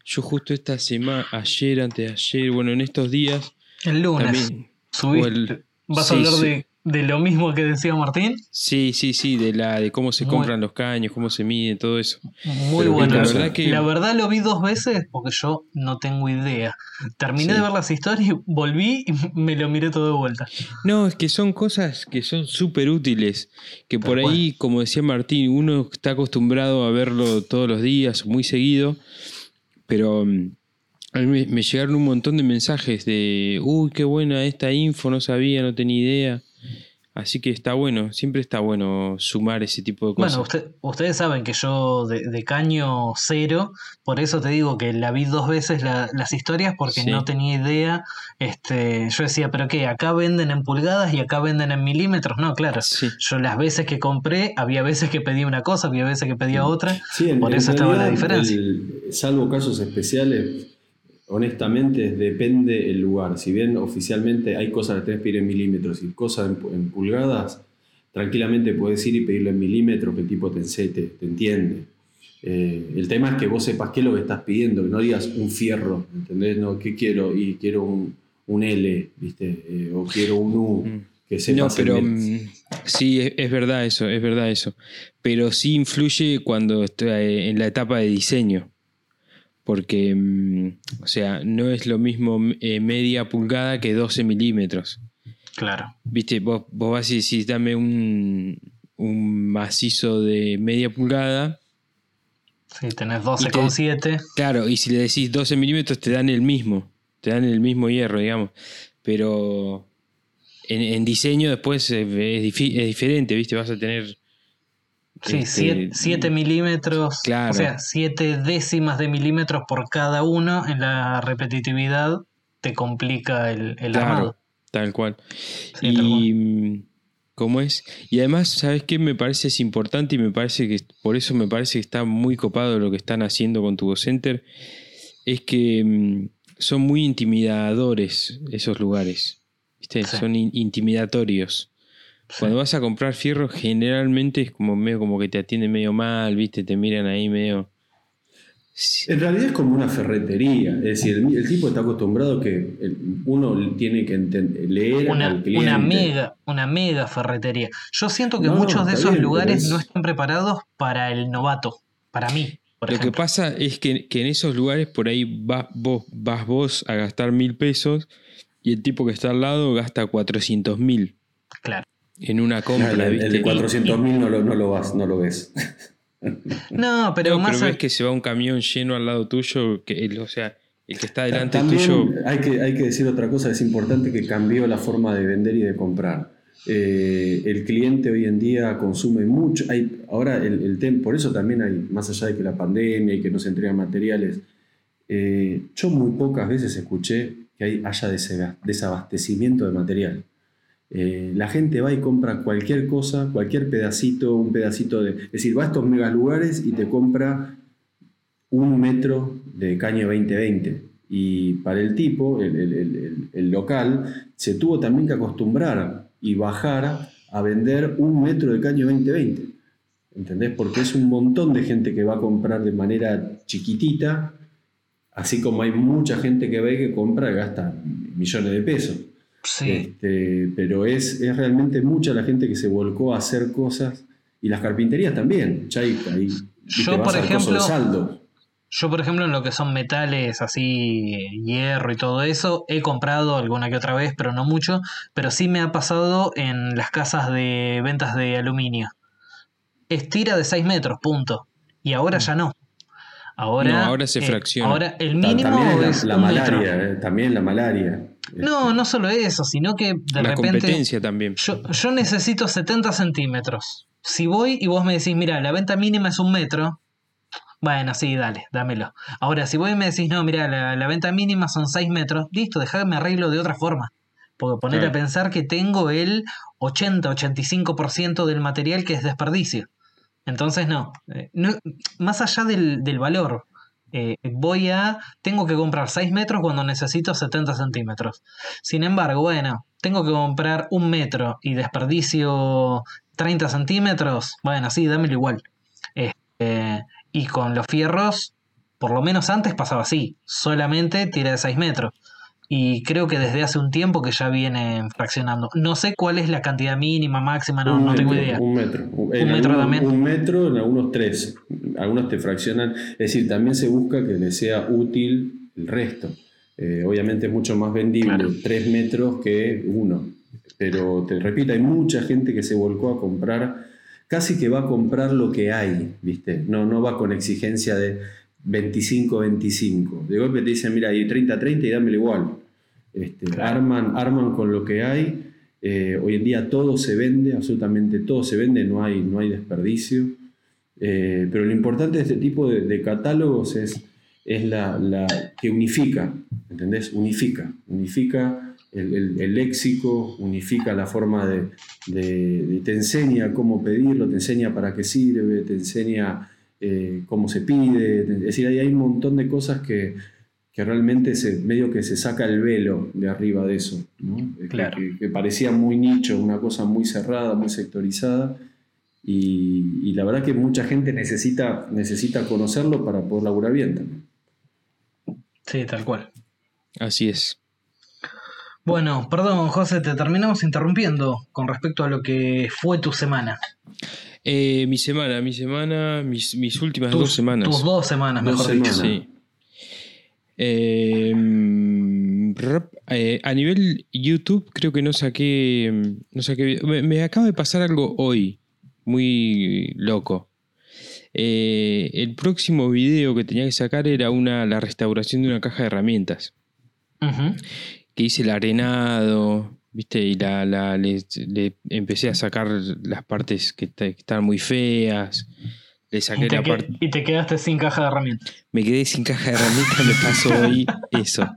yo justo esta semana, ayer, antes de ayer, bueno, en estos días, El lunes. también. subiste. o el- ¿Vas sí, a hablar sí. de, de lo mismo que decía Martín? Sí, sí, sí, de la de cómo se Muy- compran los caños, cómo se mide, todo eso. Muy Pero bueno. la verdad que- La verdad lo vi dos veces porque yo no tengo idea. Terminé de ver las historias, volví y me lo miré todo de vuelta. No, es que son cosas que son súper útiles, que por ahí, como decía Martín, uno está acostumbrado a verlo todos los días, muy seguido, pero mm, a mí me, me llegaron un montón de mensajes de, uy, qué buena esta info, no sabía, no tenía idea. Así que está bueno, siempre está bueno sumar ese tipo de cosas. Bueno, usted- ustedes saben que yo de, de caño cero, por eso te digo que la vi dos veces la- las historias porque Sí. no tenía idea. Este, yo decía, pero qué, acá venden en pulgadas y acá venden en milímetros. No, claro. Sí. Yo las veces que compré, había veces que pedía una cosa, había veces que pedía otra. Sí, en- Por en eso estaba la diferencia. el- salvo casos especiales, honestamente depende el lugar. Si bien oficialmente hay cosas que tenés que pedir en milímetros y cosas en, pu- en pulgadas, tranquilamente puedes ir y pedirlo en milímetros, que el tipo te, te, te entiende. Eh, el tema es que vos sepas qué es lo que estás pidiendo, que no digas un fierro, ¿entendés? No, ¿qué quiero? Y quiero un, un L, ¿viste? Eh, o quiero un U, Mm. que No, sepas el pero mm, sí, es, es verdad eso, es verdad eso. Pero sí influye cuando estoy eh, en la etapa de diseño. Porque, mm, o sea, no es lo mismo eh, media pulgada que 12 milímetros. Claro. Viste, vos, vos vas y decís, dame un, un macizo de media pulgada. Sí, tenés 12,7. Claro, y si le decís 12 milímetros te dan el mismo. Te dan el mismo hierro, digamos. Pero en, en diseño después es, es difi- es diferente, ¿viste? Vas a tener Sí, Este, 7 milímetros, claro. o sea, 7 décimas de milímetros por cada uno en la repetitividad te complica el, el Claro, armado. tal cual. Sí, tal y mm, ¿cómo es? Y además, ¿sabes qué? Me parece es importante y me parece que por eso me parece que está muy copado lo que están haciendo con Tubo Center. Es que mm, son muy intimidadores esos lugares. ¿Viste? Sí. Son in- intimidatorios. Sí. Cuando vas a comprar fierro, generalmente es como medio como que te atienden medio mal, ¿viste? Te miran ahí medio. Sí, En realidad es como una ferretería, es decir, el, el tipo está acostumbrado que el- uno tiene que leer Una, al cliente. una mega, una mega ferretería. Yo siento que No, muchos de esos bien, lugares es- no están preparados para el novato, para mí, por Lo que pasa es que, que en esos lugares por ahí vas vos, vas vos a gastar mil pesos y el tipo que está al lado gasta 400 mil Claro. En una compra, el, el ¿viste? de 400.000 no lo, no lo vas, no lo ves. No, pero No, más pero ves que se va un camión lleno al lado tuyo, que el- o sea, el que está delante También tuyo. hay que, hay que decir otra cosa, es importante que cambió la forma de vender y de comprar. Eh, el cliente hoy en día consume mucho, hay, ahora el, el tem- por eso también hay, más allá de que la pandemia y que no se entregan materiales, eh, yo muy pocas veces escuché que hay, haya desaba- desabastecimiento de material. Eh, la gente va y compra cualquier cosa, cualquier pedacito, un pedacito de... Es decir, va a estos mega lugares y te compra un metro de caño 2020. Y para el tipo, el, local, se tuvo también que acostumbrar y bajar a vender un metro de caño 2020. ¿Entendés? Porque es un montón de gente que va a comprar de manera chiquitita, así como hay mucha gente que ve que compra y gasta millones de pesos. Sí. Este, pero es, es realmente mucha la gente que se volcó a hacer cosas y las carpinterías también. Ya hay, viste, Yo, por ejemplo, saldo. Yo, por ejemplo, en lo que son metales así, hierro y todo eso, he comprado alguna que otra vez, pero no mucho. Pero sí me ha pasado en las casas de ventas de aluminio. Estira de 6 metros, punto. Y ahora ya no. Ahora, No, ahora se eh, fracciona. ahora el mínimo también la, es la un metro. malaria, eh, también la malaria. No, no solo eso, sino que de la repente competencia también. yo, yo necesito 70 centímetros. Si voy y vos me decís, mira, la venta mínima es un metro, bueno, sí, dale, dámelo. Ahora, si vos y me decís, no, mira, la, la venta mínima son 6 metros, listo, dejá que me arreglo de otra forma. Porque ponete Claro. a pensar que tengo el 80-85% del material que es desperdicio. Entonces, no. eh, no más allá del, del valor, eh, voy a. Tengo que comprar 6 metros cuando necesito 70 centímetros. Sin embargo, bueno, tengo que comprar un metro y desperdicio 30 centímetros. Bueno, sí, dámelo igual. Este, y con los fierros, por lo menos antes pasaba así. Solamente tira de 6 metros. Y creo que desde hace un tiempo que ya vienen fraccionando. No sé cuál es la cantidad mínima, máxima, no, no tengo idea. Un metro. En Un metro también. Un metro, en algunos tres. Algunos te fraccionan. Es decir, también se busca que le sea útil el resto. Eh, obviamente es mucho más vendible Claro. tres metros que uno. Pero te repito, hay mucha gente que se volcó a comprar, casi que va a comprar lo que hay, ¿viste? No, no va con exigencia de 25-25. De golpe te dicen, mira, hay 30-30 y dámelo igual. Este, Claro. arman, arman con lo que hay. Eh, hoy en día todo se vende, absolutamente todo se vende, no hay, no hay desperdicio. Eh, pero lo importante de este tipo de, de catálogos es, es la, la que unifica, ¿entendés? Unifica, unifica el, el- el léxico, unifica la forma de, de- de- te enseña cómo pedirlo, te enseña para qué sirve, te enseña eh, cómo se pide, es decir, hay, hay un montón de cosas que, que realmente se, medio que se saca el velo de arriba de eso, ¿no? Que- Claro. que, que parecía muy nicho, una cosa muy cerrada, muy sectorizada, y, y la verdad que mucha gente necesita, necesita conocerlo para poder laburar bien también. Sí, tal cual. Así es. Bueno, perdón, José, te terminamos interrumpiendo con respecto a lo que fue tu semana. Eh, mi semana, mi semana, mis, mis últimas Tus, dos semanas. tus dos semanas, Dos mejor dicho. Sí. Eh, eh, a nivel YouTube creo que no saqué, no saqué video. me, me acaba de pasar algo hoy, muy loco. Eh, el próximo video que tenía que sacar era una, la restauración de una caja de herramientas. Ujú. Que hice el arenado, ¿viste? Y la, la- le, le empecé a sacar las partes que, que estaban muy feas. Le saqué Y te, la que- parte... y te quedaste sin caja de herramientas. Me quedé sin caja de herramientas, me pasó hoy eso.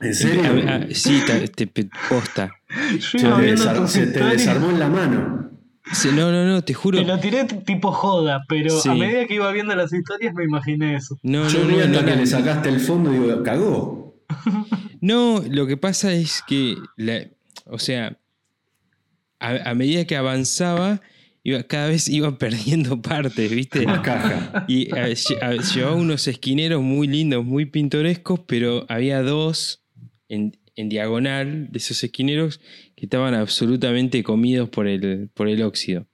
¿En serio? A- a- sí, ta- te, posta. Yo te, viendo desar- tus se te desarmó en la mano. Sí, no, no, no, te juro. Te lo tiré tipo joda, pero Sí. a medida que iba viendo las historias me imaginé eso. No, Yo no, no, no, que no. le sacaste el fondo y digo, cagó. No, lo que pasa es que, la- o sea, a, a medida que avanzaba, iba, cada vez iba perdiendo partes, ¿viste? Más caja. Y a- a- llevaba unos esquineros muy lindos, muy pintorescos, pero había dos en, en diagonal de esos esquineros que estaban absolutamente comidos por el, por el óxido,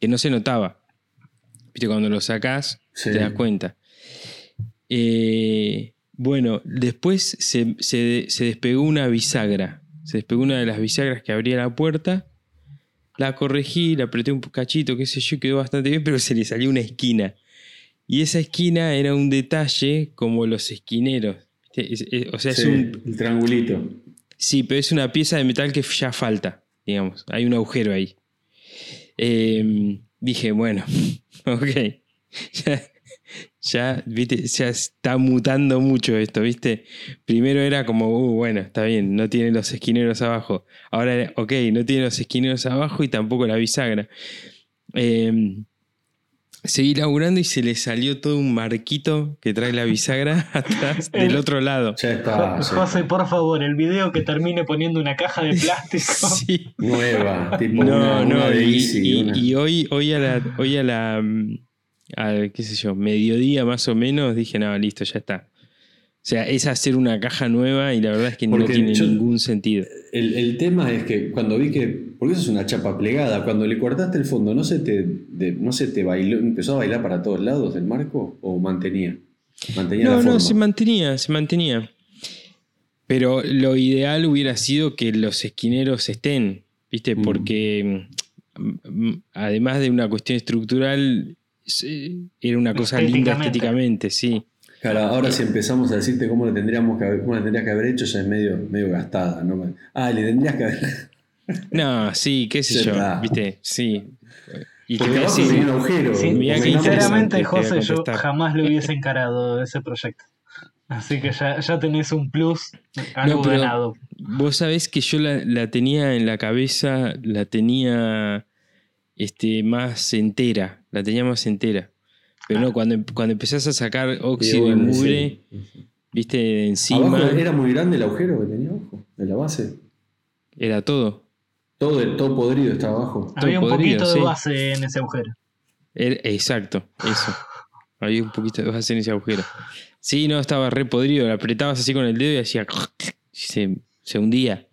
que no se notaba. ¿Viste? Cuando lo sacás, Sí. te das cuenta. Eh, bueno, después se, se- se despegó una bisagra. Se despegó una de las bisagras que abría la puerta. La corregí, la apreté un cachito, qué sé yo, quedó bastante bien, pero se le salió una esquina. Y esa esquina era un detalle como los esquineros. o sea, es un. El triangulito. Sí, pero es una pieza de metal que ya falta, digamos. Hay un agujero ahí. Eh, dije, bueno, ok. Ya, ya, viste, ya está mutando mucho esto, ¿viste? Primero era como, uh, bueno, está bien, no tiene los esquineros abajo. Ahora, era, ok, no tiene los esquineros abajo y tampoco la bisagra. Eh, seguí laburando y se le salió todo un marquito que trae la bisagra atrás del otro lado. Ya está. José, por favor, el video que termine poniendo una caja de plástico. Sí. Nueva. Tipo No, una, no, y, Easy, y- una- y hoy, hoy a la, hoy a la, mm, al, qué sé yo, mediodía más o menos, dije, no, listo, ya está. O sea, es hacer una caja nueva y la verdad es que no tiene yo- ningún sentido. El, el tema es que cuando vi que. Porque eso es una chapa plegada. Cuando le cortaste el fondo, ¿no se te, de- no se te bailó, empezó a bailar para todos lados el marco? ¿O mantenía? Mantenía No, la no, forma. se mantenía, se mantenía. Pero lo ideal hubiera sido que los esquineros estén, ¿viste? Mm. Porque mm, además de una cuestión estructural, era una cosa linda Estéticamente. sí. Claro, ahora si empezamos a decirte cómo le tendríamos que haber, cómo le tendrías que haber hecho, ya es medio, medio gastada, ¿no? Ah, le tendrías que haber. No, sí, qué sé yo. ¿viste? Sí. Y te Porque voy a abajo decir, tenía un agujero. Sí, sinceramente, te José, yo jamás lo hubiese encarado ese proyecto. Así que ya, ya tenés un plus, algo No, ganado. Vos sabés que yo la, la tenía en la cabeza, la tenía este, más entera, la tenía más entera. Pero no, cuando, cuando empezás a sacar óxido y mugre, sí. viste, de encima, Abajo era, era muy grande el agujero que tenía abajo, en la base. todo. Todo, el- todo podrido estaba abajo. Había un podrido, poquito de sí. base en ese agujero. Era- exacto, eso. Había un poquito de base en ese agujero. Sí, no, estaba re podrido, la apretabas así con el dedo y hacía... Se, se hundía.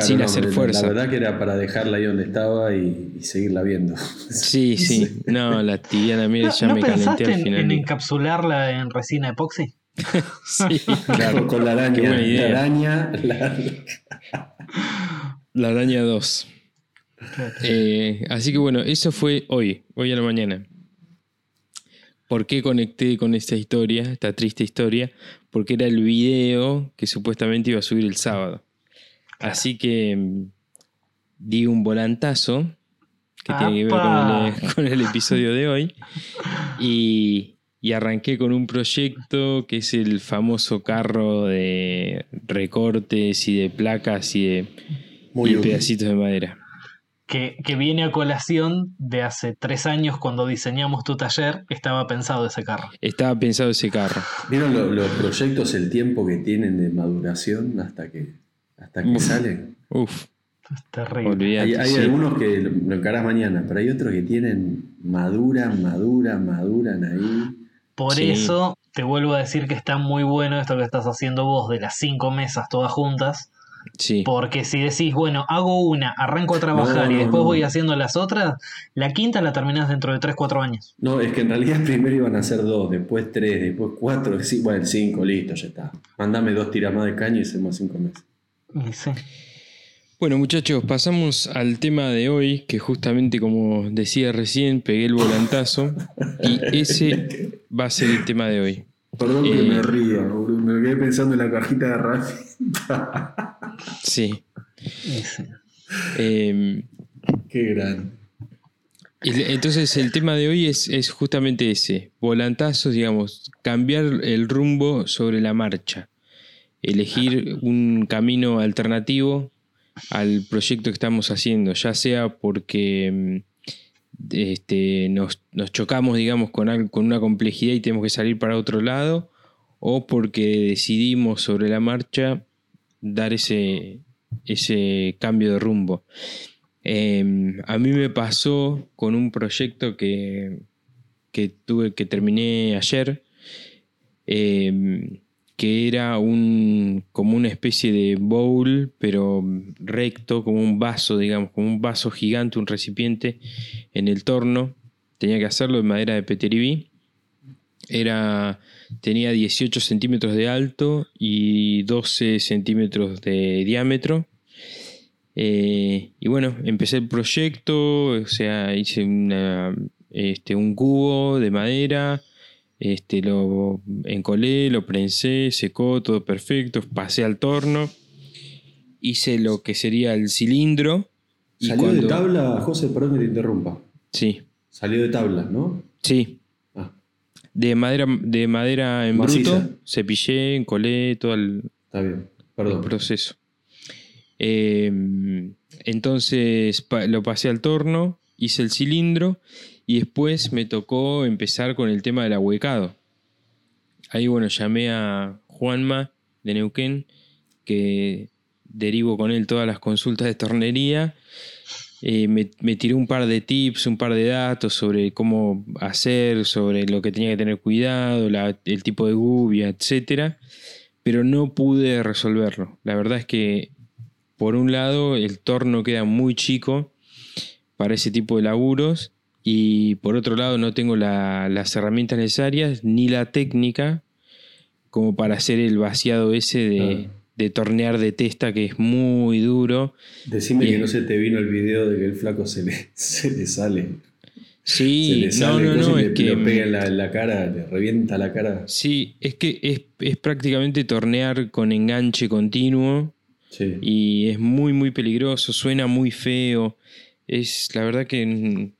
Sin hacer la- fuerza. La verdad que era para dejarla ahí donde estaba y, y seguirla viendo. Sí, sí. No, la tibiana, mira, ¿No, ya no me calenté al final. en encapsularla en resina epoxi? Sí, Claro, claro. con la araña. Qué buena idea. La araña. la- La araña 2. Eh, así que bueno, eso fue hoy, hoy a la mañana. ¿Por qué conecté con esta historia, esta triste historia? Porque era el video que supuestamente iba a subir el sábado. Así que mm, di un volantazo que tiene que ver con el, con el episodio de hoy. Y, y arranqué con un proyecto que es el famoso carro de recortes y de placas y de, Muy y pedacitos de madera. Que, que viene a colación de hace tres años cuando diseñamos tu taller, estaba pensado ese carro. Estaba pensado ese carro. ¿Vieron lo- los proyectos, el tiempo que tienen de maduración hasta que, hasta que Uf. salen? Uf, Es terrible. olvídate. Hay, hay sí. algunos que lo, lo encarás mañana, pero hay otros que tienen maduran, maduran, maduran ahí. Por Sí. eso te vuelvo a decir que está muy bueno esto que estás haciendo vos de las cinco mesas todas juntas. Sí. Porque si decís, bueno, hago una, arranco a trabajar No, y después no. voy haciendo las otras, la quinta la terminás dentro de 3-4 años. No, es que en realidad primero iban a ser dos, después tres, después cuatro, sí, bueno, cinco, listo, ya está. Mándame dos tiras más de caño y hacemos cinco meses. Y sí. Bueno, muchachos, pasamos al tema de hoy, que justamente como decía recién, pegué el volantazo. Y ese va a ser el tema de hoy. Perdón que que me me ría, me quedé pensando en la cajita de Rafi. Sí. Eh, Qué gran. entonces el tema de hoy es, es justamente ese. Volantazos, digamos, cambiar el rumbo sobre la marcha. Elegir un camino alternativo al proyecto que estamos haciendo, ya sea porque mm, este, nos, chocamos, digamos, con, una complejidad y tenemos que salir para otro lado, o porque decidimos sobre la marcha dar ese, ese cambio de rumbo. Eh, a mí me pasó con un proyecto que, que tuve que terminé ayer, eh, que era un, como una especie de bowl, pero recto, como un vaso, digamos, como un vaso gigante, un recipiente en el torno. Tenía que hacerlo de madera de peteribí. Era, tenía 18 centímetros de alto y 12 centímetros de diámetro. Eh, y bueno, empecé el proyecto, o sea, hice este, un cubo de madera, este, lo encolé, lo prensé, secó, todo perfecto, pasé al torno, hice lo que sería el cilindro. Y Salió cuando, de tabla, José, perdón que te interrumpa. Sí, Salió de tabla, ¿no? sí. Ah, De madera, de madera en Maciza. bruto, cepillé, encolé, todo el, está bien, el perdón. proceso. Eh, entonces lo pasé al torno, hice el cilindro y después me tocó empezar con el tema del ahuecado. Ahí bueno, llamé a Juanma de Neuquén, que derivo con él todas las consultas de tornería. Eh, me, tiró un par de tips, un par de datos sobre cómo hacer, sobre lo que tenía que tener cuidado, el tipo de gubia, etcétera pero no pude resolverlo. La verdad es que, por un lado, el torno queda muy chico para ese tipo de laburos y por otro lado no tengo la- las herramientas necesarias ni la técnica como para hacer el vaciado ese de, tornear de testa que es muy duro. Decime que no se te vino el video de que el flaco se le, se le sale. se Sí, le no, sale no, no, y es le, que... lo pega en la, en la cara, le revienta la cara. Sí, es que es, es prácticamente tornear con enganche continuo Sí. y es muy, muy peligroso, suena muy feo. Es la verdad que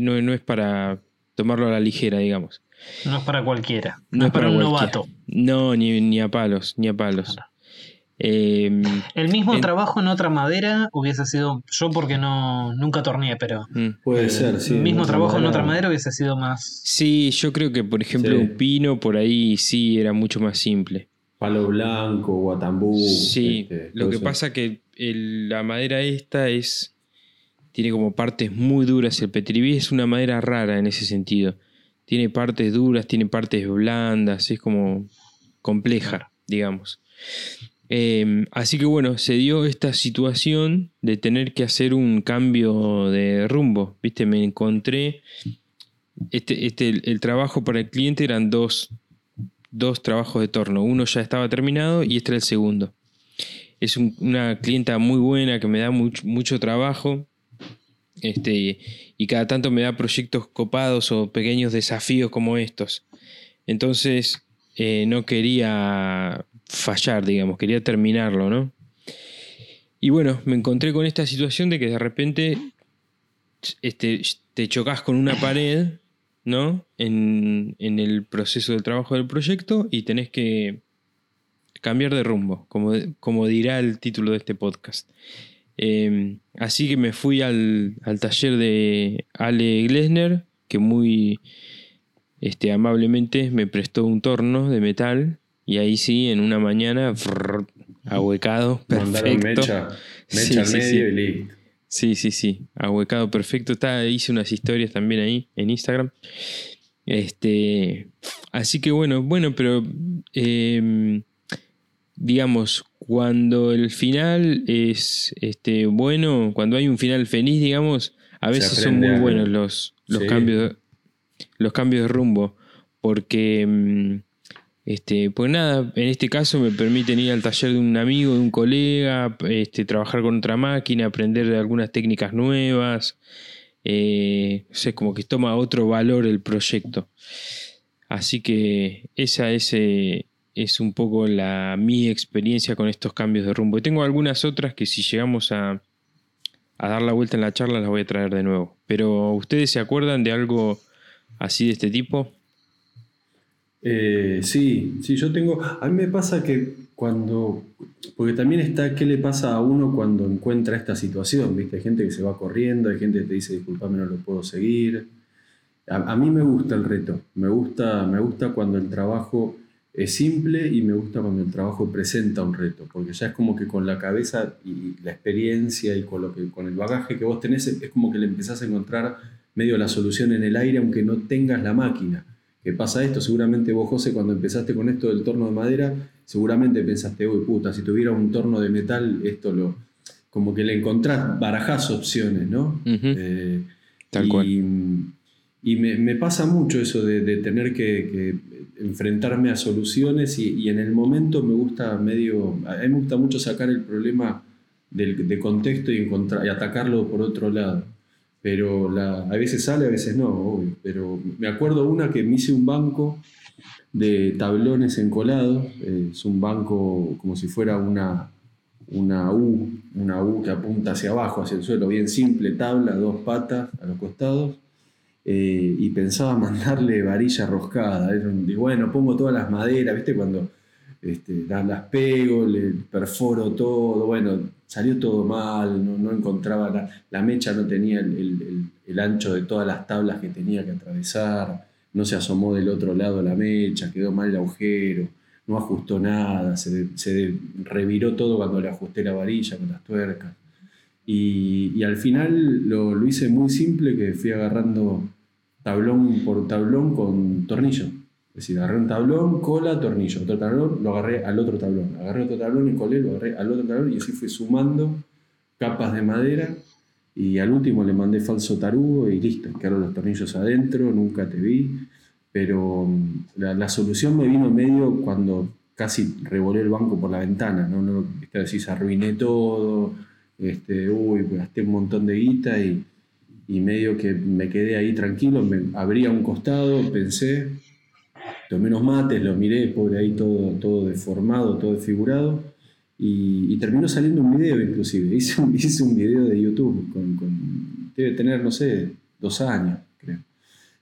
no, no es para tomarlo a la ligera, digamos. No es para cualquiera. No No, es para, para un cualquiera. novato. No, ni, ni a palos, ni a palos. Eh, El mismo En- trabajo en otra madera hubiese sido. Yo porque no nunca torneé, pero. mm. Puede eh, ser, sí. el mismo trabajo en otra madera hubiese sido más. Sí, yo creo que, por ejemplo, Sí. un pino por ahí sí era mucho más simple. Palo blanco, guatambú. Sí, este, lo que eso. pasa que el- la madera esta es tiene como partes muy duras. El petribí es una madera rara en ese sentido. Tiene partes duras, tiene partes blandas, es como compleja, digamos. Eh, así que bueno, se dio esta situación de tener que hacer un cambio de rumbo. Viste, me encontré. Este, este, el, trabajo para el cliente eran dos, dos trabajos de torno. Uno ya estaba terminado y este era el segundo. Es un- una clienta muy buena que me da mucho trabajo. Este, y cada tanto me da proyectos copados o pequeños desafíos como estos. Entonces, eh, no quería fallar, digamos, quería terminarlo, ¿no? Y bueno, me encontré con esta situación de que de repente este, te chocas con una pared, ¿no? En, en el proceso del trabajo del proyecto y tenés que cambiar de rumbo, como, como dirá el título de este podcast. Eh, así que me fui al, al taller de Ale Glesner, que muy este, amablemente me prestó un torno de metal y ahí sí, en una mañana, frrr, ahuecado, perfecto. mecha, mecha Sí, al sí, medio sí. y listo. Sí, sí, sí. Ahuecado perfecto. Está, hice unas historias también ahí en Instagram. Este. Así que bueno, bueno, pero. eh, digamos, cuando el final es este, bueno, cuando hay un final feliz, digamos, a veces son muy a- buenos los, los Sí. cambios. Los cambios de rumbo. Porque. mm, este, pues nada, en este caso me permiten ir al taller de un amigo, de un colega, este, trabajar con otra máquina, aprender de algunas técnicas nuevas. Eh, no sé, como que toma otro valor el proyecto. Así que esa es, eh, es un poco la, mi experiencia con estos cambios de rumbo. Y tengo algunas otras que si llegamos a, a dar la vuelta en la charla las voy a traer de nuevo. Pero ¿ustedes se acuerdan de algo así de este tipo? Eh, sí, sí, yo tengo. A mí me pasa que cuando. Porque también está qué le pasa a uno cuando encuentra esta situación, ¿viste? Hay gente que se va corriendo, hay gente que te dice, disculpame, no lo puedo seguir. A, a mí me gusta el reto, me gusta, me gusta cuando el trabajo es simple y me gusta cuando el trabajo presenta un reto, porque ya es como que con la cabeza y la experiencia y con, lo que, con el bagaje que vos tenés, es como que le empezás a encontrar medio la solución en el aire, aunque no tengas la máquina. ¿Qué pasa esto? Seguramente vos, José, cuando empezaste con esto del torno de madera, seguramente pensaste, uy, puta, si tuviera un torno de metal, esto lo. Como que le encontrás, barajás opciones, ¿no? Eh, Tal y, cual. Y me, me pasa mucho eso de, de tener que, que enfrentarme a soluciones y, en el momento me gusta medio. Me gusta mucho sacar el problema del, de contexto y, encontrar, y atacarlo por otro lado. Pero a veces sale, a veces no, obvio. Pero me acuerdo una que me hice un banco de tablones encolados. es un banco como si fuera una, una U, una U que apunta hacia abajo, hacia el suelo, bien simple, tabla, dos patas a los costados. Eh, y pensaba mandarle varilla roscada. Bueno, pongo todas las maderas, ¿viste? Cuando este, las, pego, le perforo todo, bueno, salió todo mal, no, encontraba la, mecha, no tenía el, ancho de todas las tablas que tenía que atravesar, no se asomó del otro lado la mecha, quedó mal el agujero, no ajustó nada, se, se reviró todo cuando le ajusté la varilla con las tuercas. Y, y al final lo, lo hice muy simple, que fui agarrando tablón por tablón con tornillo. Es decir, agarré un tablón, cola, tornillo. Otro tablón, lo agarré al otro tablón. Agarré otro tablón y colé, lo agarré al otro tablón y así fui sumando capas de madera Y al último le mandé falso tarugo y listo, quedaron los tornillos adentro, nunca te vi. Pero mm, la, la solución me vino medio cuando casi revolé el banco por la ventana, ¿no? no decís, arruiné todo, este, uy, gasté un montón de guita y, y medio que me quedé ahí tranquilo, me abría un costado, pensé, tomé unos mates, lo miré, pobre ahí todo, todo deformado, todo desfigurado, y, y terminó saliendo un video inclusive, hice un, hice un video de YouTube, con, con- debe tener, no sé, dos años, creo.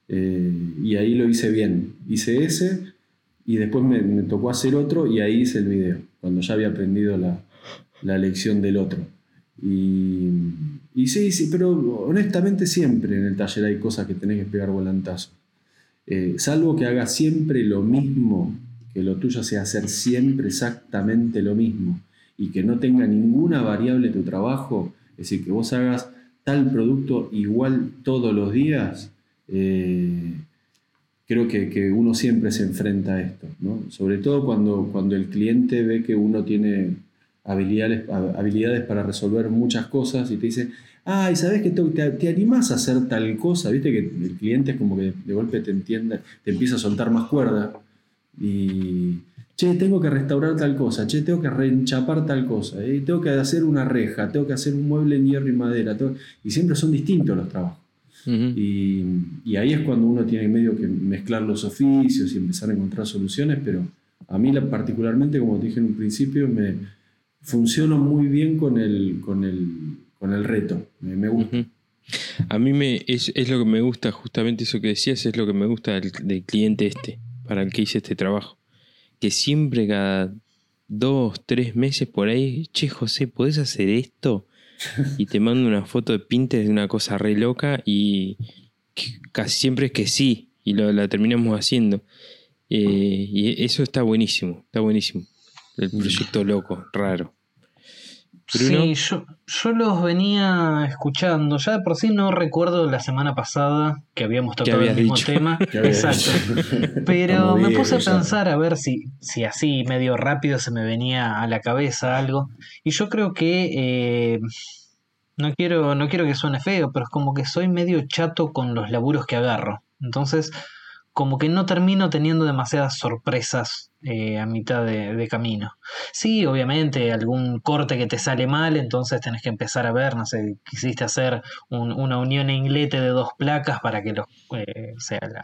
Eh, y ahí lo hice bien, hice ese, y después me, me tocó hacer otro, y ahí hice el video, cuando ya había aprendido la, la lección del otro. Y, y sí, sí, pero honestamente siempre en el taller hay cosas que tenés que pegar volantazo. Eh, salvo que hagas siempre lo mismo, que lo tuyo sea hacer siempre exactamente lo mismo y que no tenga ninguna variable tu trabajo, es decir, que vos hagas tal producto igual todos los días, eh, creo que, que uno siempre se enfrenta a esto, ¿no? Sobre todo cuando, cuando el cliente ve que uno tiene habilidades, habilidades para resolver muchas cosas y te dice, ay, ¿sabes que te, te, te animás a hacer tal cosa? Viste que el cliente es como que de golpe te entiende, te empieza a soltar más cuerda y, che, tengo que restaurar tal cosa, che, tengo que reenchapar tal cosa, eh, tengo que hacer una reja, tengo que hacer un mueble en hierro y madera, tengo- y siempre son distintos los trabajos. Y, y ahí es cuando uno tiene medio que mezclar los oficios y empezar a encontrar soluciones, pero a mí la- particularmente, como te dije en un principio, me funciono muy bien con el, con el, con el reto. Me, me gusta. A mí me, es, es lo que me gusta, justamente eso que decías, es lo que me gusta del, del cliente este, para el que hice este trabajo. Que siempre cada dos, tres meses por ahí, che, José, ¿podés hacer esto? Y te mando una foto de Pinterest de una cosa re loca y casi siempre es que sí, y lo, la terminamos haciendo. Eh, y eso está buenísimo, está buenísimo. El proyecto loco, raro. Bruno. Sí, yo, yo los venía escuchando. Ya de por sí no recuerdo la semana pasada que habíamos ¿Qué tocado el mismo dicho? tema. ¿Qué habías Exacto. Pero me puse a pensar a ver si, si así medio rápido se me venía a la cabeza algo. Y yo creo que eh, no quiero, no quiero que suene feo, pero es como que soy medio chato con los laburos que agarro. Entonces, como que no termino teniendo demasiadas sorpresas eh, a mitad de, de camino. Sí, obviamente, algún corte que te sale mal, entonces tenés que empezar a ver, no sé, quisiste hacer un- una unión en inglete de dos placas para que los, eh, sea, la,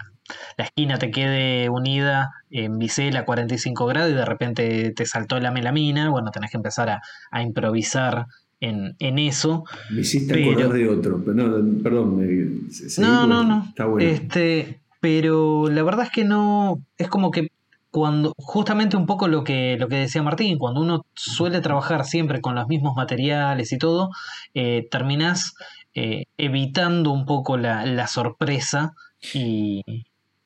la esquina te quede unida en bisel a 45 grados y de repente te saltó la melamina, bueno, tenés que empezar a, a improvisar en, en eso. Me hiciste Pero- acordar de otro, pero no, perdón. me- se- No, no, no. Está bueno. Este, pero la verdad es que no, es como que cuando, justamente un poco lo que, lo que decía Martín, cuando uno suele trabajar siempre con los mismos materiales y todo, eh, terminás eh, evitando un poco la, la sorpresa y...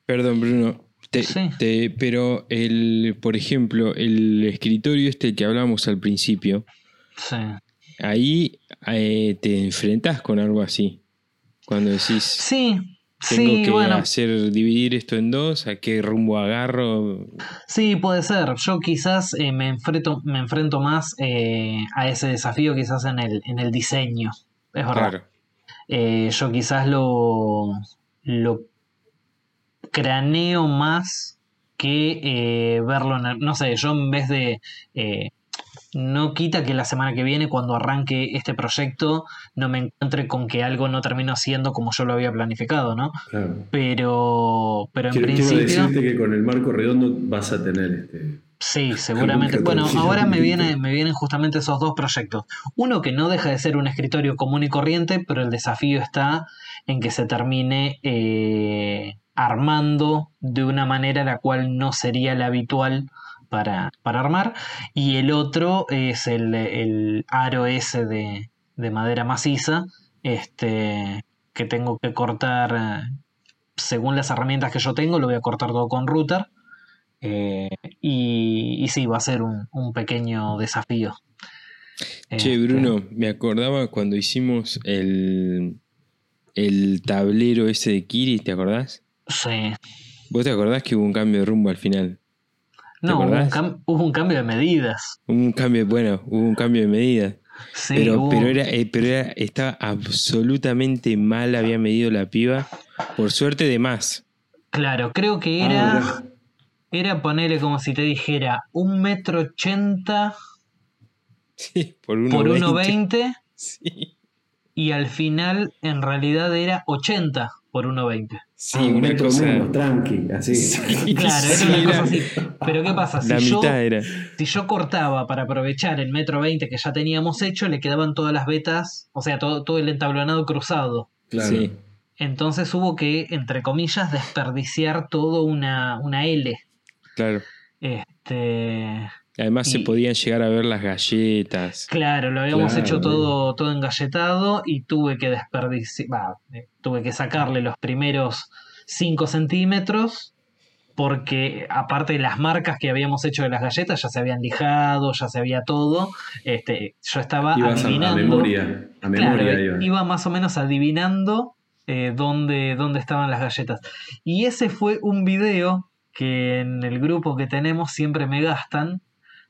Perdón, Bruno. Te- Sí. te- pero el, por ejemplo, el escritorio este que hablábamos al principio, sí. ahí eh, te enfrentas con algo así. Cuando decís, Sí, tengo sí, que bueno, hacer dividir esto en dos, ¿a qué rumbo agarro? sí, puede ser. Yo quizás eh, me enfrento, me enfrento más eh, a ese desafío quizás en el, en el diseño. Es verdad. Claro. Eh, yo quizás lo, lo craneo más que verlo en el- no sé, yo en vez de no quita que la semana que viene cuando arranque este proyecto no me encuentre con que algo no terminó siendo como yo lo había planificado, ¿no? Claro. Pero, pero en Quiero, quiero principio... decirte que con el marco redondo vas a tener este. Sí, seguramente. Bueno, ahora me, viene, me vienen justamente esos dos proyectos. Uno que no deja de ser un escritorio común y corriente, pero el desafío está en que se termine eh, armando de una manera la cual no sería la habitual para, para armar. Y el otro es el, el aro ese de, de madera maciza, este, que tengo que cortar, eh, según las herramientas que yo tengo, lo voy a cortar todo con router. Eh, y, y sí, va a ser un, un pequeño desafío. Che, Este, Bruno, me acordaba cuando hicimos el, el tablero ese de Kiri, ¿te acordás? Sí. ¿Vos te acordás que hubo un cambio de rumbo al final? No, hubo un, hubo cambio de medidas. Un cambio, bueno, hubo un cambio de medida. Sí, pero, hubo- pero, era, eh, pero era, estaba absolutamente mal, había medido la piba. Por suerte de más. Claro, creo que Ah, era, era ponerle como si te dijera un metro ochenta Sí, por por 1,20. 1,20 Sí, y al final en realidad era 80 por 1,20. sí Ah, un metro menos, tranqui, así. Sí, Claro, sí, era una era- cosa así. Pero ¿qué pasa? Si La yo, mitad era. si yo cortaba para aprovechar el metro 20 que ya teníamos hecho, le quedaban todas las vetas, o sea, todo, todo el entablonado cruzado. Claro. Sí. Entonces hubo que, entre comillas, desperdiciar todo una, una L. Claro. Este, Además se podían llegar a ver las galletas. claro, lo habíamos Claro, hecho todo, todo engalletado y tuve que desperdiciar, eh, tuve que sacarle los primeros 5 centímetros porque aparte de las marcas que habíamos hecho de las galletas ya se habían lijado, ya se había todo, este, yo estaba Ibas a, a adivinando. memoria. A memoria Claro, iba. iba más o menos adivinando eh, dónde, dónde estaban las galletas. Y ese fue un video que en el grupo que tenemos siempre me gastan,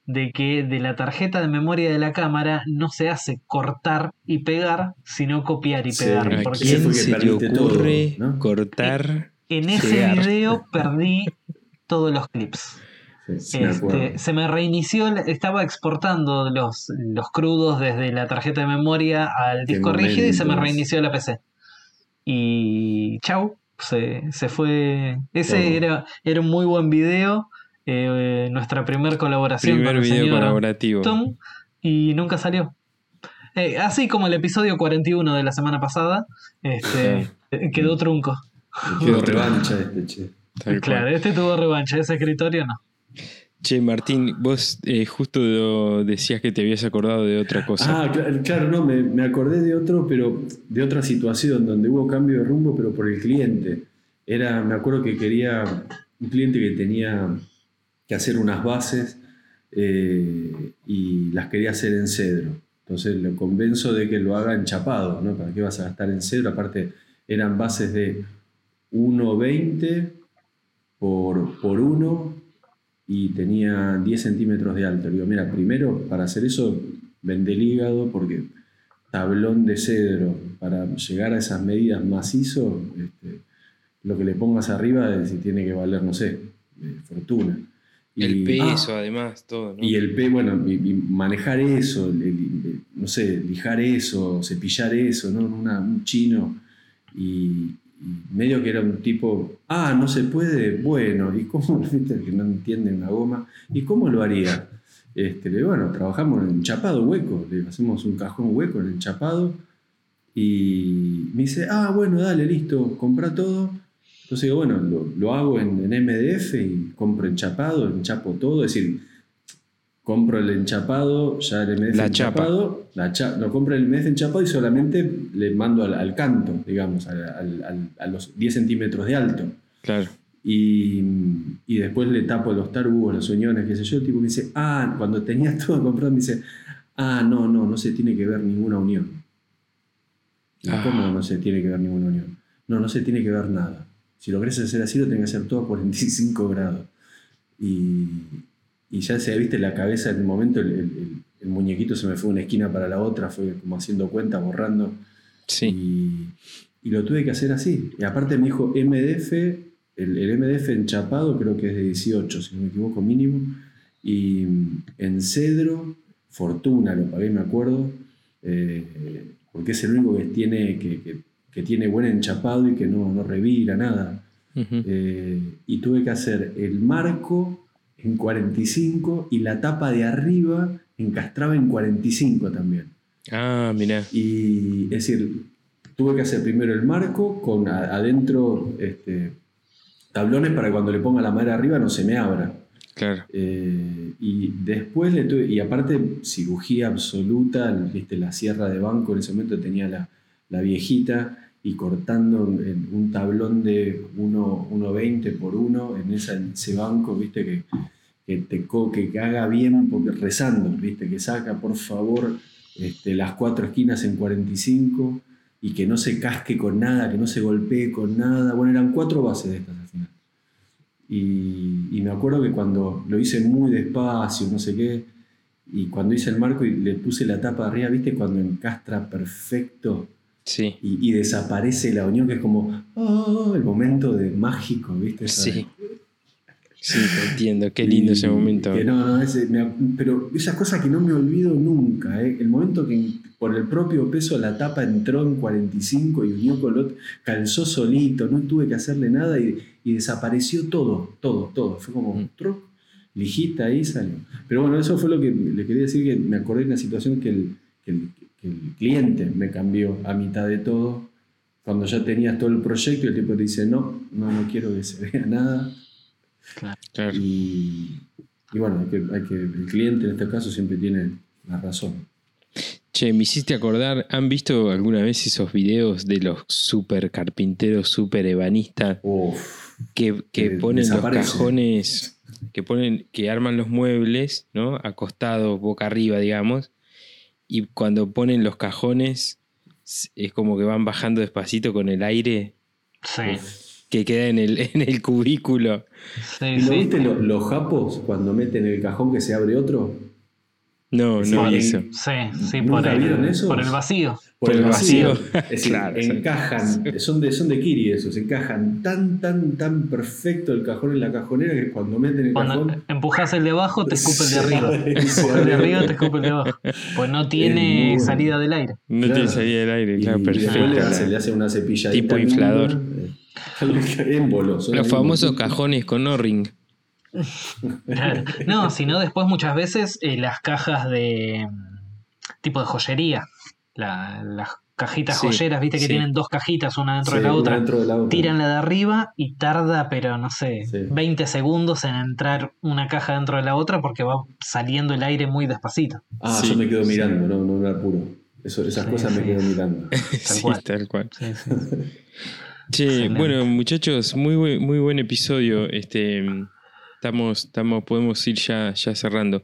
de que de la tarjeta de memoria de la cámara no se hace cortar y pegar, sino copiar y Sí, pegar. ¿A porque quién se todo, ¿no? cortar? en ese video perdí todos los clips. Sí. Este, se me reinició, estaba exportando los, los crudos desde la tarjeta de memoria al disco rígido y se me reinició la PC. Y chau, se, se fue. Ese era, era un muy buen video. Eh, nuestra primera colaboración Primer con el video señor colaborativo. Tom y nunca salió. Eh, así como el episodio 41 de la semana pasada, este, eh, quedó trunco. Quedó revancha este, che. Tal cual. Claro, este tuvo revancha, ese escritorio no. Che, Martín, vos eh, justo decías que te habías acordado de otra cosa. Ah, cla- claro, no, me, me acordé de otro, pero de otra situación donde hubo cambio de rumbo, pero por el cliente. Era, me acuerdo que quería un cliente que tenía que hacer unas bases eh, y las quería hacer en cedro. Entonces lo convenzo de que lo haga en chapado, ¿no? ¿Para qué vas a gastar en cedro? Aparte, eran bases de 1,20 por, por 1 y tenía 10 centímetros de alto. Digo, mira, primero para hacer eso vende el hígado porque tablón de cedro para llegar a esas medidas macizo, este, lo que le pongas arriba si tiene que valer, no sé, eh, fortuna. Y- el peso, además, todo. ¿no? y el P, bueno, y- y manejar eso, el- el- no sé, lijar eso, cepillar eso, ¿no? Una- un chino. Y, medio que era un tipo, ah, no se puede, bueno, ¿y cómo? Que no entiende una goma. ¿Y cómo lo haría? Este, bueno, trabajamos en enchapado hueco, le hacemos un cajón hueco en enchapado. Y me dice, ah, bueno, dale, listo, compra todo. Entonces digo, bueno, lo, lo hago en, en MDF y compro enchapado, enchapo todo, es decir, compro el enchapado, ya el MDF La chapa. enchapado, la cha- lo compro el MDF enchapado y solamente le mando al, al canto, digamos, al- al- al- a los 10 centímetros de alto. Claro. Y, y después le tapo los tarugos, los uñones, qué sé yo. El tipo me dice, ah, cuando tenía todo comprado, me dice, ah, no, no, no se tiene que ver ninguna unión. ¿Y Ah. ¿Cómo no se tiene que ver ninguna unión? No, no se tiene que ver nada. Si lo querés hacer así, lo tenés que hacer todo a 45 grados. Y, y ya se viste la cabeza en un momento, el, el- el muñequito se me fue de una esquina para la otra, fue como haciendo cuenta, borrando. Sí. Y, y lo tuve que hacer así. Y aparte me dijo MDF, el, el MDF enchapado creo que es de 18, si no me equivoco, mínimo. Y en cedro, fortuna lo pagué, me acuerdo, eh, porque es el único que tiene, que, que- que tiene buen enchapado y que no, no revira nada. Eh, y tuve que hacer el marco en 45 y la tapa de arriba encastraba en 45 también. Ah, mirá. Y es decir, tuve que hacer primero el marco con adentro este, tablones para que cuando le ponga la madera arriba no se me abra. Claro. Eh, y después le tuve, y aparte cirugía absoluta, viste, la sierra de banco en ese momento tenía la, la viejita y cortando un tablón de 1 1,20 por 1 en, esa, ese banco, viste, que, que, te, que haga bien, porque rezando, viste, que saca por favor este, las cuatro esquinas en 45 y que no se casque con nada, que no se golpee con nada. Bueno, eran cuatro bases de estas al final. Y, y me acuerdo que cuando lo hice muy despacio, no sé qué, Y cuando hice el marco y le puse la tapa arriba, ¿viste? Cuando encastra perfecto Sí. y, y desaparece la unión, que es como oh, el momento de mágico, ¿viste? Sí. Sí, te entiendo. Qué lindo ese momento. que no, no, ese- me- pero esas cosas que no me olvido nunca. ¿eh? El momento que por el propio peso la tapa entró en 45 y unió con el otro, calzó solito, no tuve que hacerle nada y, y desapareció todo, todo, todo. Fue como Mm. truc, lijita ahí salió. Pero bueno, eso fue lo que le quería decir, que me acordé de una situación que el, que el- que el cliente me cambió a mitad de todo. Cuando ya tenías todo el proyecto y el tipo te dice, no, no, no quiero que se vea nada. Claro. Y, y bueno, hay que, hay que- el cliente en este caso siempre tiene la razón. Che, me hiciste acordar, ¿han visto alguna vez esos videos de los super carpinteros, super ebanistas que, que ponen los cajones, que ponen, que arman los muebles, ¿no? Acostados, boca arriba, digamos, y cuando ponen los cajones es como que van bajando despacito con el aire Sí, que queda en el, en el cubículo. sí, ¿Y ¿No sí. viste lo- los japos cuando meten el cajón que se abre otro? No, Sí, no. Sí, sí, ¿Nunca por vieron el, por el vacío. Por el vacío. Es decir, Claro, sí. encajan, son de, son de Kiri esos, encajan tan, tan, tan perfecto el cajón en la cajonera que cuando meten el Cuando cajón. empujas el de abajo, te escupe el de arriba. el de arriba, te escupe el de abajo. Pues no tiene bueno. salida del aire. No Claro. tiene salida del aire, claro, y después le perfecto. hace, le hace una cepilladita. Tipo inflador. eh, Émbolo. Los famosos cajones con O-ring. Claro. No, sino después muchas veces eh, las cajas de mm, tipo de joyería. La- las cajitas Sí, joyeras, viste que sí. tienen dos cajitas, una dentro Sí, de la una otra. dentro de la otra. Tiran la de arriba y tarda, pero no sé, Sí. 20 segundos en entrar una caja dentro de la otra porque va saliendo el aire muy despacito. Ah, Sí, yo me quedo sí. mirando, no, no me apuro. Eso, esas Sí, cosas me quedo mirando. sí, cual. tal cual. Sí, sí. Che, Excelente. bueno, muchachos, muy buen, muy buen episodio. Este, estamos, estamos, podemos ir ya, ya cerrando.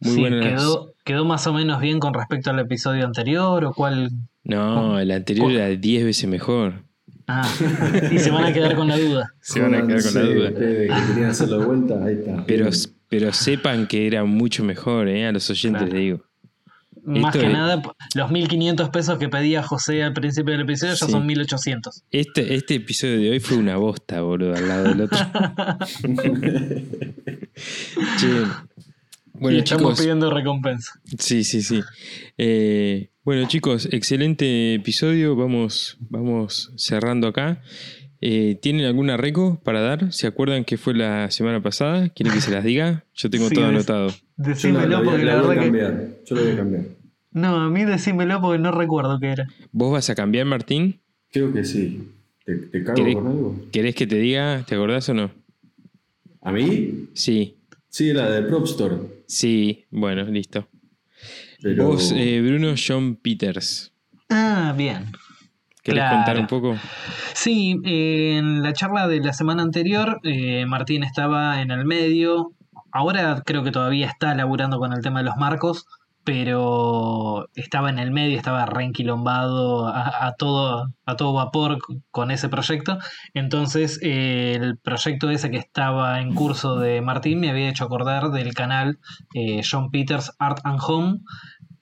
Muy Sí, buenas. quedó, quedó más o menos bien con respecto al episodio anterior o cuál. No, el anterior era 10 veces mejor. Ah, y se van a quedar con la duda. Se van a quedar con la duda. ustedes que querían hacerlo de vuelta, ahí está. Pero, pero sepan que era mucho mejor, ¿eh? A los oyentes Claro. les digo. Más Esto que es- nada, los 1500 pesos que pedía José al principio del episodio ya son 1800. Este, este episodio de hoy fue una bosta, boludo, al lado del otro. Che, bueno, y estamos chicos. pidiendo recompensa. Sí, sí, sí. Eh, bueno, chicos, excelente episodio. Vamos, vamos cerrando acá. Eh, ¿Tienen alguna reco para dar? ¿Se acuerdan que fue la semana pasada? ¿Quieren que se las diga? Yo tengo Sí, todo anotado. Decímelo la voy, a- porque la la voy a verdad que. cambiar. Yo la voy a cambiar. No, a mí decímelo porque no recuerdo qué era. ¿Vos vas a cambiar, Martín? Creo que sí. ¿Te, te cago ¿Querés- con algo? ¿Querés que te diga? ¿Te acordás o no? ¿A mí? Sí, Sí, la de Prop Store. sí, bueno, listo. Pero Vos, eh, Bruno John Peters. Ah, bien. ¿Querés Claro. contar un poco? Sí, eh, en la charla de la semana anterior, eh, Martín estaba en el medio. Ahora creo que todavía está laburando con el tema de los marcos, pero estaba en el medio, estaba reenquilombado a, a todo, a todo vapor con ese proyecto. Entonces, eh, el proyecto ese que estaba en curso de Martín me había hecho acordar del canal eh, John Peters Art and Home,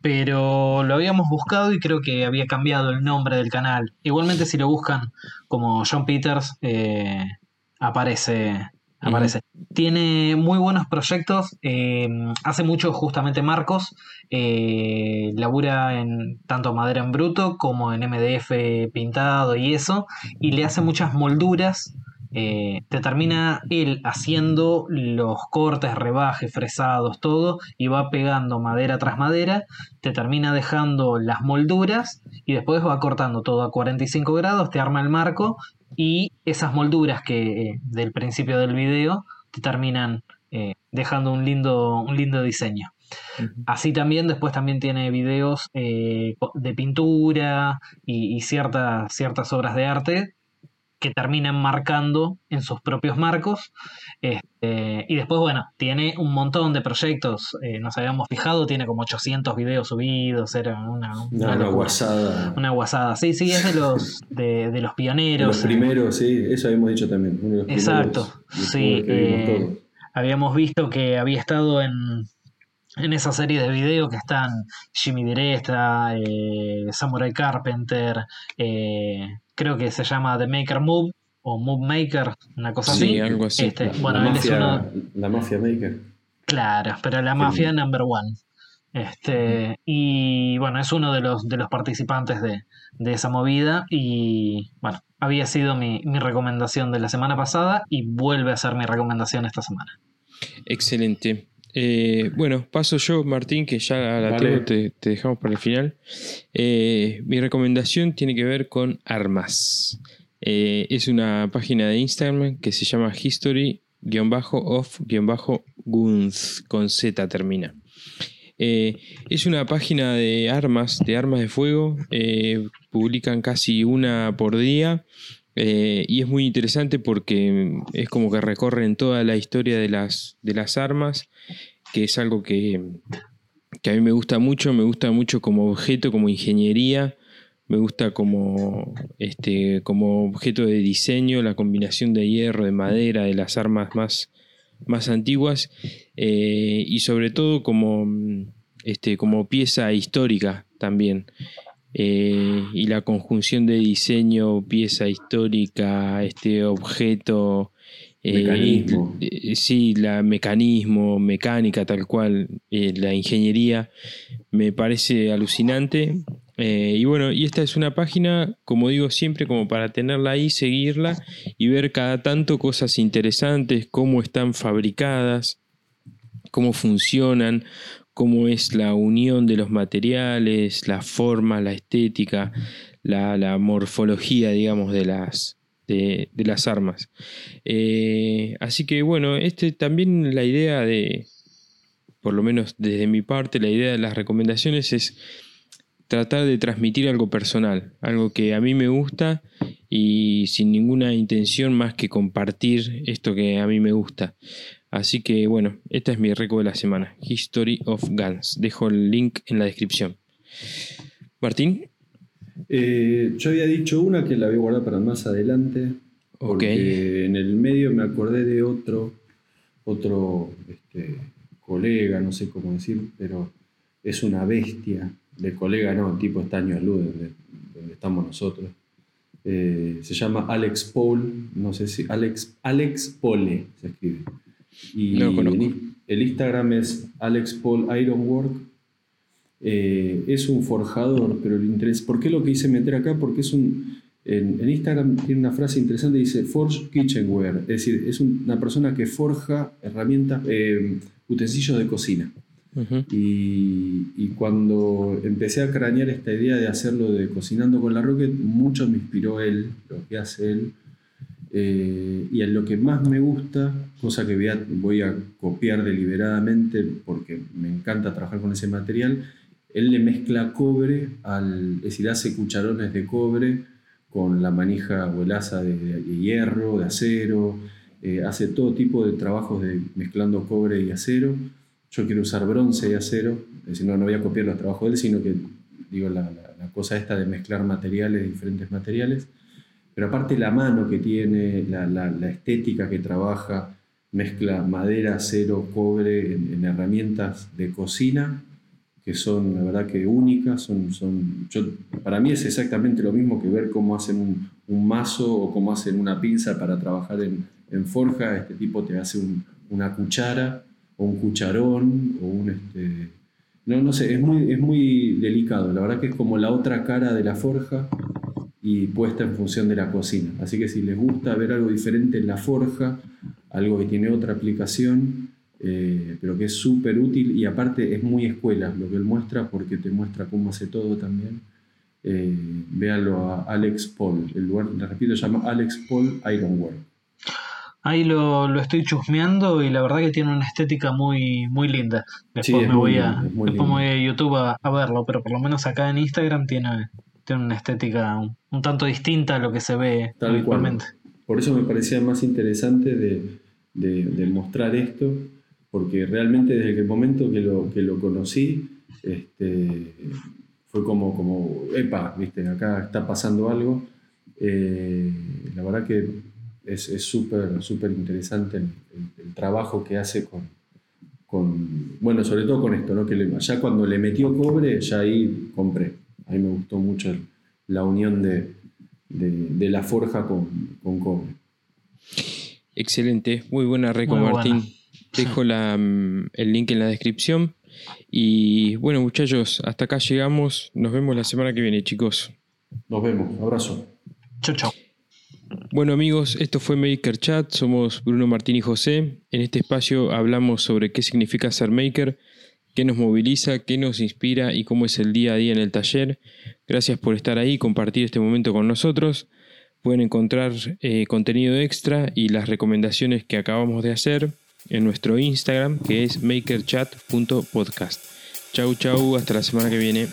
pero lo habíamos buscado y creo que había cambiado el nombre del canal. Igualmente si lo buscan como John Peters, eh, aparece. Aparece. Tiene muy buenos proyectos. eh, hace mucho justamente marcos. eh, labura en tanto madera en bruto como en MDF pintado y eso. Y le hace muchas molduras. Eh, te termina él haciendo los cortes, rebajes, fresados, todo. Y va pegando madera tras madera. Te termina dejando las molduras. Y después va cortando todo a 45 grados. Te arma el marco y esas molduras que eh, del principio del video te terminan eh, dejando un lindo, un lindo diseño. Así también, después también tiene videos eh, de pintura y, y ciertas, ciertas obras de arte que terminan marcando en sus propios marcos. Este, y después, bueno, tiene un montón de proyectos. eh, nos habíamos fijado, tiene como 800 videos subidos. Era una, una guasada. Una guasada. Sí, sí, es de los, de, de los De pioneros. los primeros, sí, eso habíamos dicho también. Uno de los Exacto, primeros sí, eh. Habíamos visto que había estado en, en esa serie de video que están Jimmy Diresta, eh, Samurai Carpenter, eh, creo que se llama The Maker Move o Move Maker, una cosa Sí, así. algo así. Este, La, bueno, la él es mafia, uno, la mafia maker. claro, pero la mafia number one. Este, y bueno, es uno de los, de los participantes de, de esa movida y bueno, había sido mi, mi recomendación de la semana pasada y vuelve a ser mi recomendación esta semana. Excelente. Eh, bueno, paso yo, Martín, que ya la Vale. tengo, te, te dejamos para el final. Eh, mi recomendación tiene que ver con armas. Eh, es una página de Instagram que se llama History-of-Guns, con Z termina. Eh, es una página de armas, de armas de fuego. eh, publican casi una por día. Eh, y es muy interesante porque es como que recorren toda la historia de las, de las armas, que es algo que, que a mí me gusta mucho. Me gusta mucho como objeto, como ingeniería. Me gusta como, este, como objeto de diseño, la combinación de hierro, de madera, de las armas más, más antiguas eh, y sobre todo como, este, como pieza histórica también. Eh, y la conjunción de diseño, pieza histórica, este objeto. eh, Mecanismo. eh, sí, la mecanismo, mecánica, tal cual, la ingeniería, me parece alucinante. Eh, y bueno, y esta es una página, como digo siempre, como para tenerla ahí, seguirla y ver cada tanto cosas interesantes, cómo están fabricadas, cómo funcionan, cómo es la unión de los materiales, la forma, la estética, la, morfología, digamos, de las, de, de las armas. Eh, así que bueno, este también la idea de, por lo menos desde mi parte, la idea de las recomendaciones es tratar de transmitir algo personal, algo que a mí me gusta y sin ninguna intención más que compartir esto que a mí me gusta. Así que bueno, esta es mi reco de la semana, History of Guns. Dejo el link en la descripción. Martín, Eh, yo había dicho una que la voy a guardar para más adelante. Porque en el medio me acordé de otro, otro este, colega, no sé cómo decir, pero es una bestia. De colega no, el tipo está años luz donde, donde estamos nosotros. Eh, se llama Alex Paul, no sé si Alex, Alex Pole se escribe. Y No lo conozco. el, Instagram es Alex Paul Ironwork. Eh, es un forjador, pero el interés, ¿por qué lo quise meter acá? Porque es un, en, en Instagram tiene una frase interesante, dice Forge Kitchenware, es decir, es un- una persona que forja herramientas, eh, utensilios de cocina. Y, y cuando empecé a cranear esta idea de hacerlo de cocinando con la Rocket, mucho me inspiró él, lo que hace él. Eh, y en lo que más me gusta, cosa que voy a, voy a copiar deliberadamente porque me encanta trabajar con ese material, él le mezcla cobre, al, es decir, hace cucharones de cobre con la manija o el asa de, hierro, de acero, eh, hace todo tipo de trabajos de mezclando cobre y acero. Yo quiero usar bronce y acero, es decir, no, no voy a copiar los trabajos de él, sino que digo la, la- la cosa esta de mezclar materiales, diferentes materiales. Pero aparte la mano que tiene, la, la- la estética que trabaja, mezcla madera, acero, cobre en, en herramientas de cocina que son la verdad que únicas, son, son, yo, para mí es exactamente lo mismo que ver cómo hacen un, un mazo o cómo hacen una pinza para trabajar en, en forja, este tipo te hace un- una cuchara o un cucharón o un... Este, no, no sé, es muy, es muy delicado, la verdad que es como la otra cara de la forja y puesta en función de la cocina. Así que si les gusta ver algo diferente en la forja, algo que tiene otra aplicación, eh, pero que es súper útil y aparte es muy escuela lo que él muestra porque te muestra cómo hace todo también. Eh, véanlo a Alex Paul, el lugar, le repito, se llama Alex Paul Ironwork. Ahí lo, lo estoy chusmeando y la verdad que tiene una estética muy, muy linda. Después Sí, me voy a, lindo, después me voy a YouTube a, a verlo, pero por lo menos acá en Instagram tiene, tiene una estética un, un tanto distinta a lo que se ve Tal cual. habitualmente. Por eso me parecía más interesante de, de- de mostrar esto, porque realmente desde el momento que lo, que lo conocí, este, fue como, como, epa, viste, acá está pasando algo. Eh, la verdad que es es súper súper interesante el, el- el trabajo que hace con, con, bueno, sobre todo con esto, ¿no? Que le- ya cuando le metió cobre, ya ahí compré. A mí me gustó mucho el- la unión de, de, de la forja con, con cobre. Excelente, muy buena reco Martín. buena. Dejo la, mm, el link en la descripción. Y bueno, muchachos, hasta acá llegamos. Nos vemos la semana que viene, chicos. Nos vemos, abrazo. Chau, chau. Bueno amigos, esto fue Maker Chat, somos Bruno Martín y José. En este espacio hablamos sobre qué significa ser maker, qué nos moviliza, qué nos inspira y cómo es el día a día en el taller. Gracias por estar ahí y compartir este momento con nosotros. Pueden encontrar eh, contenido extra y las recomendaciones que acabamos de hacer en nuestro Instagram que es makerchat.podcast. Chau chau, hasta la semana que viene.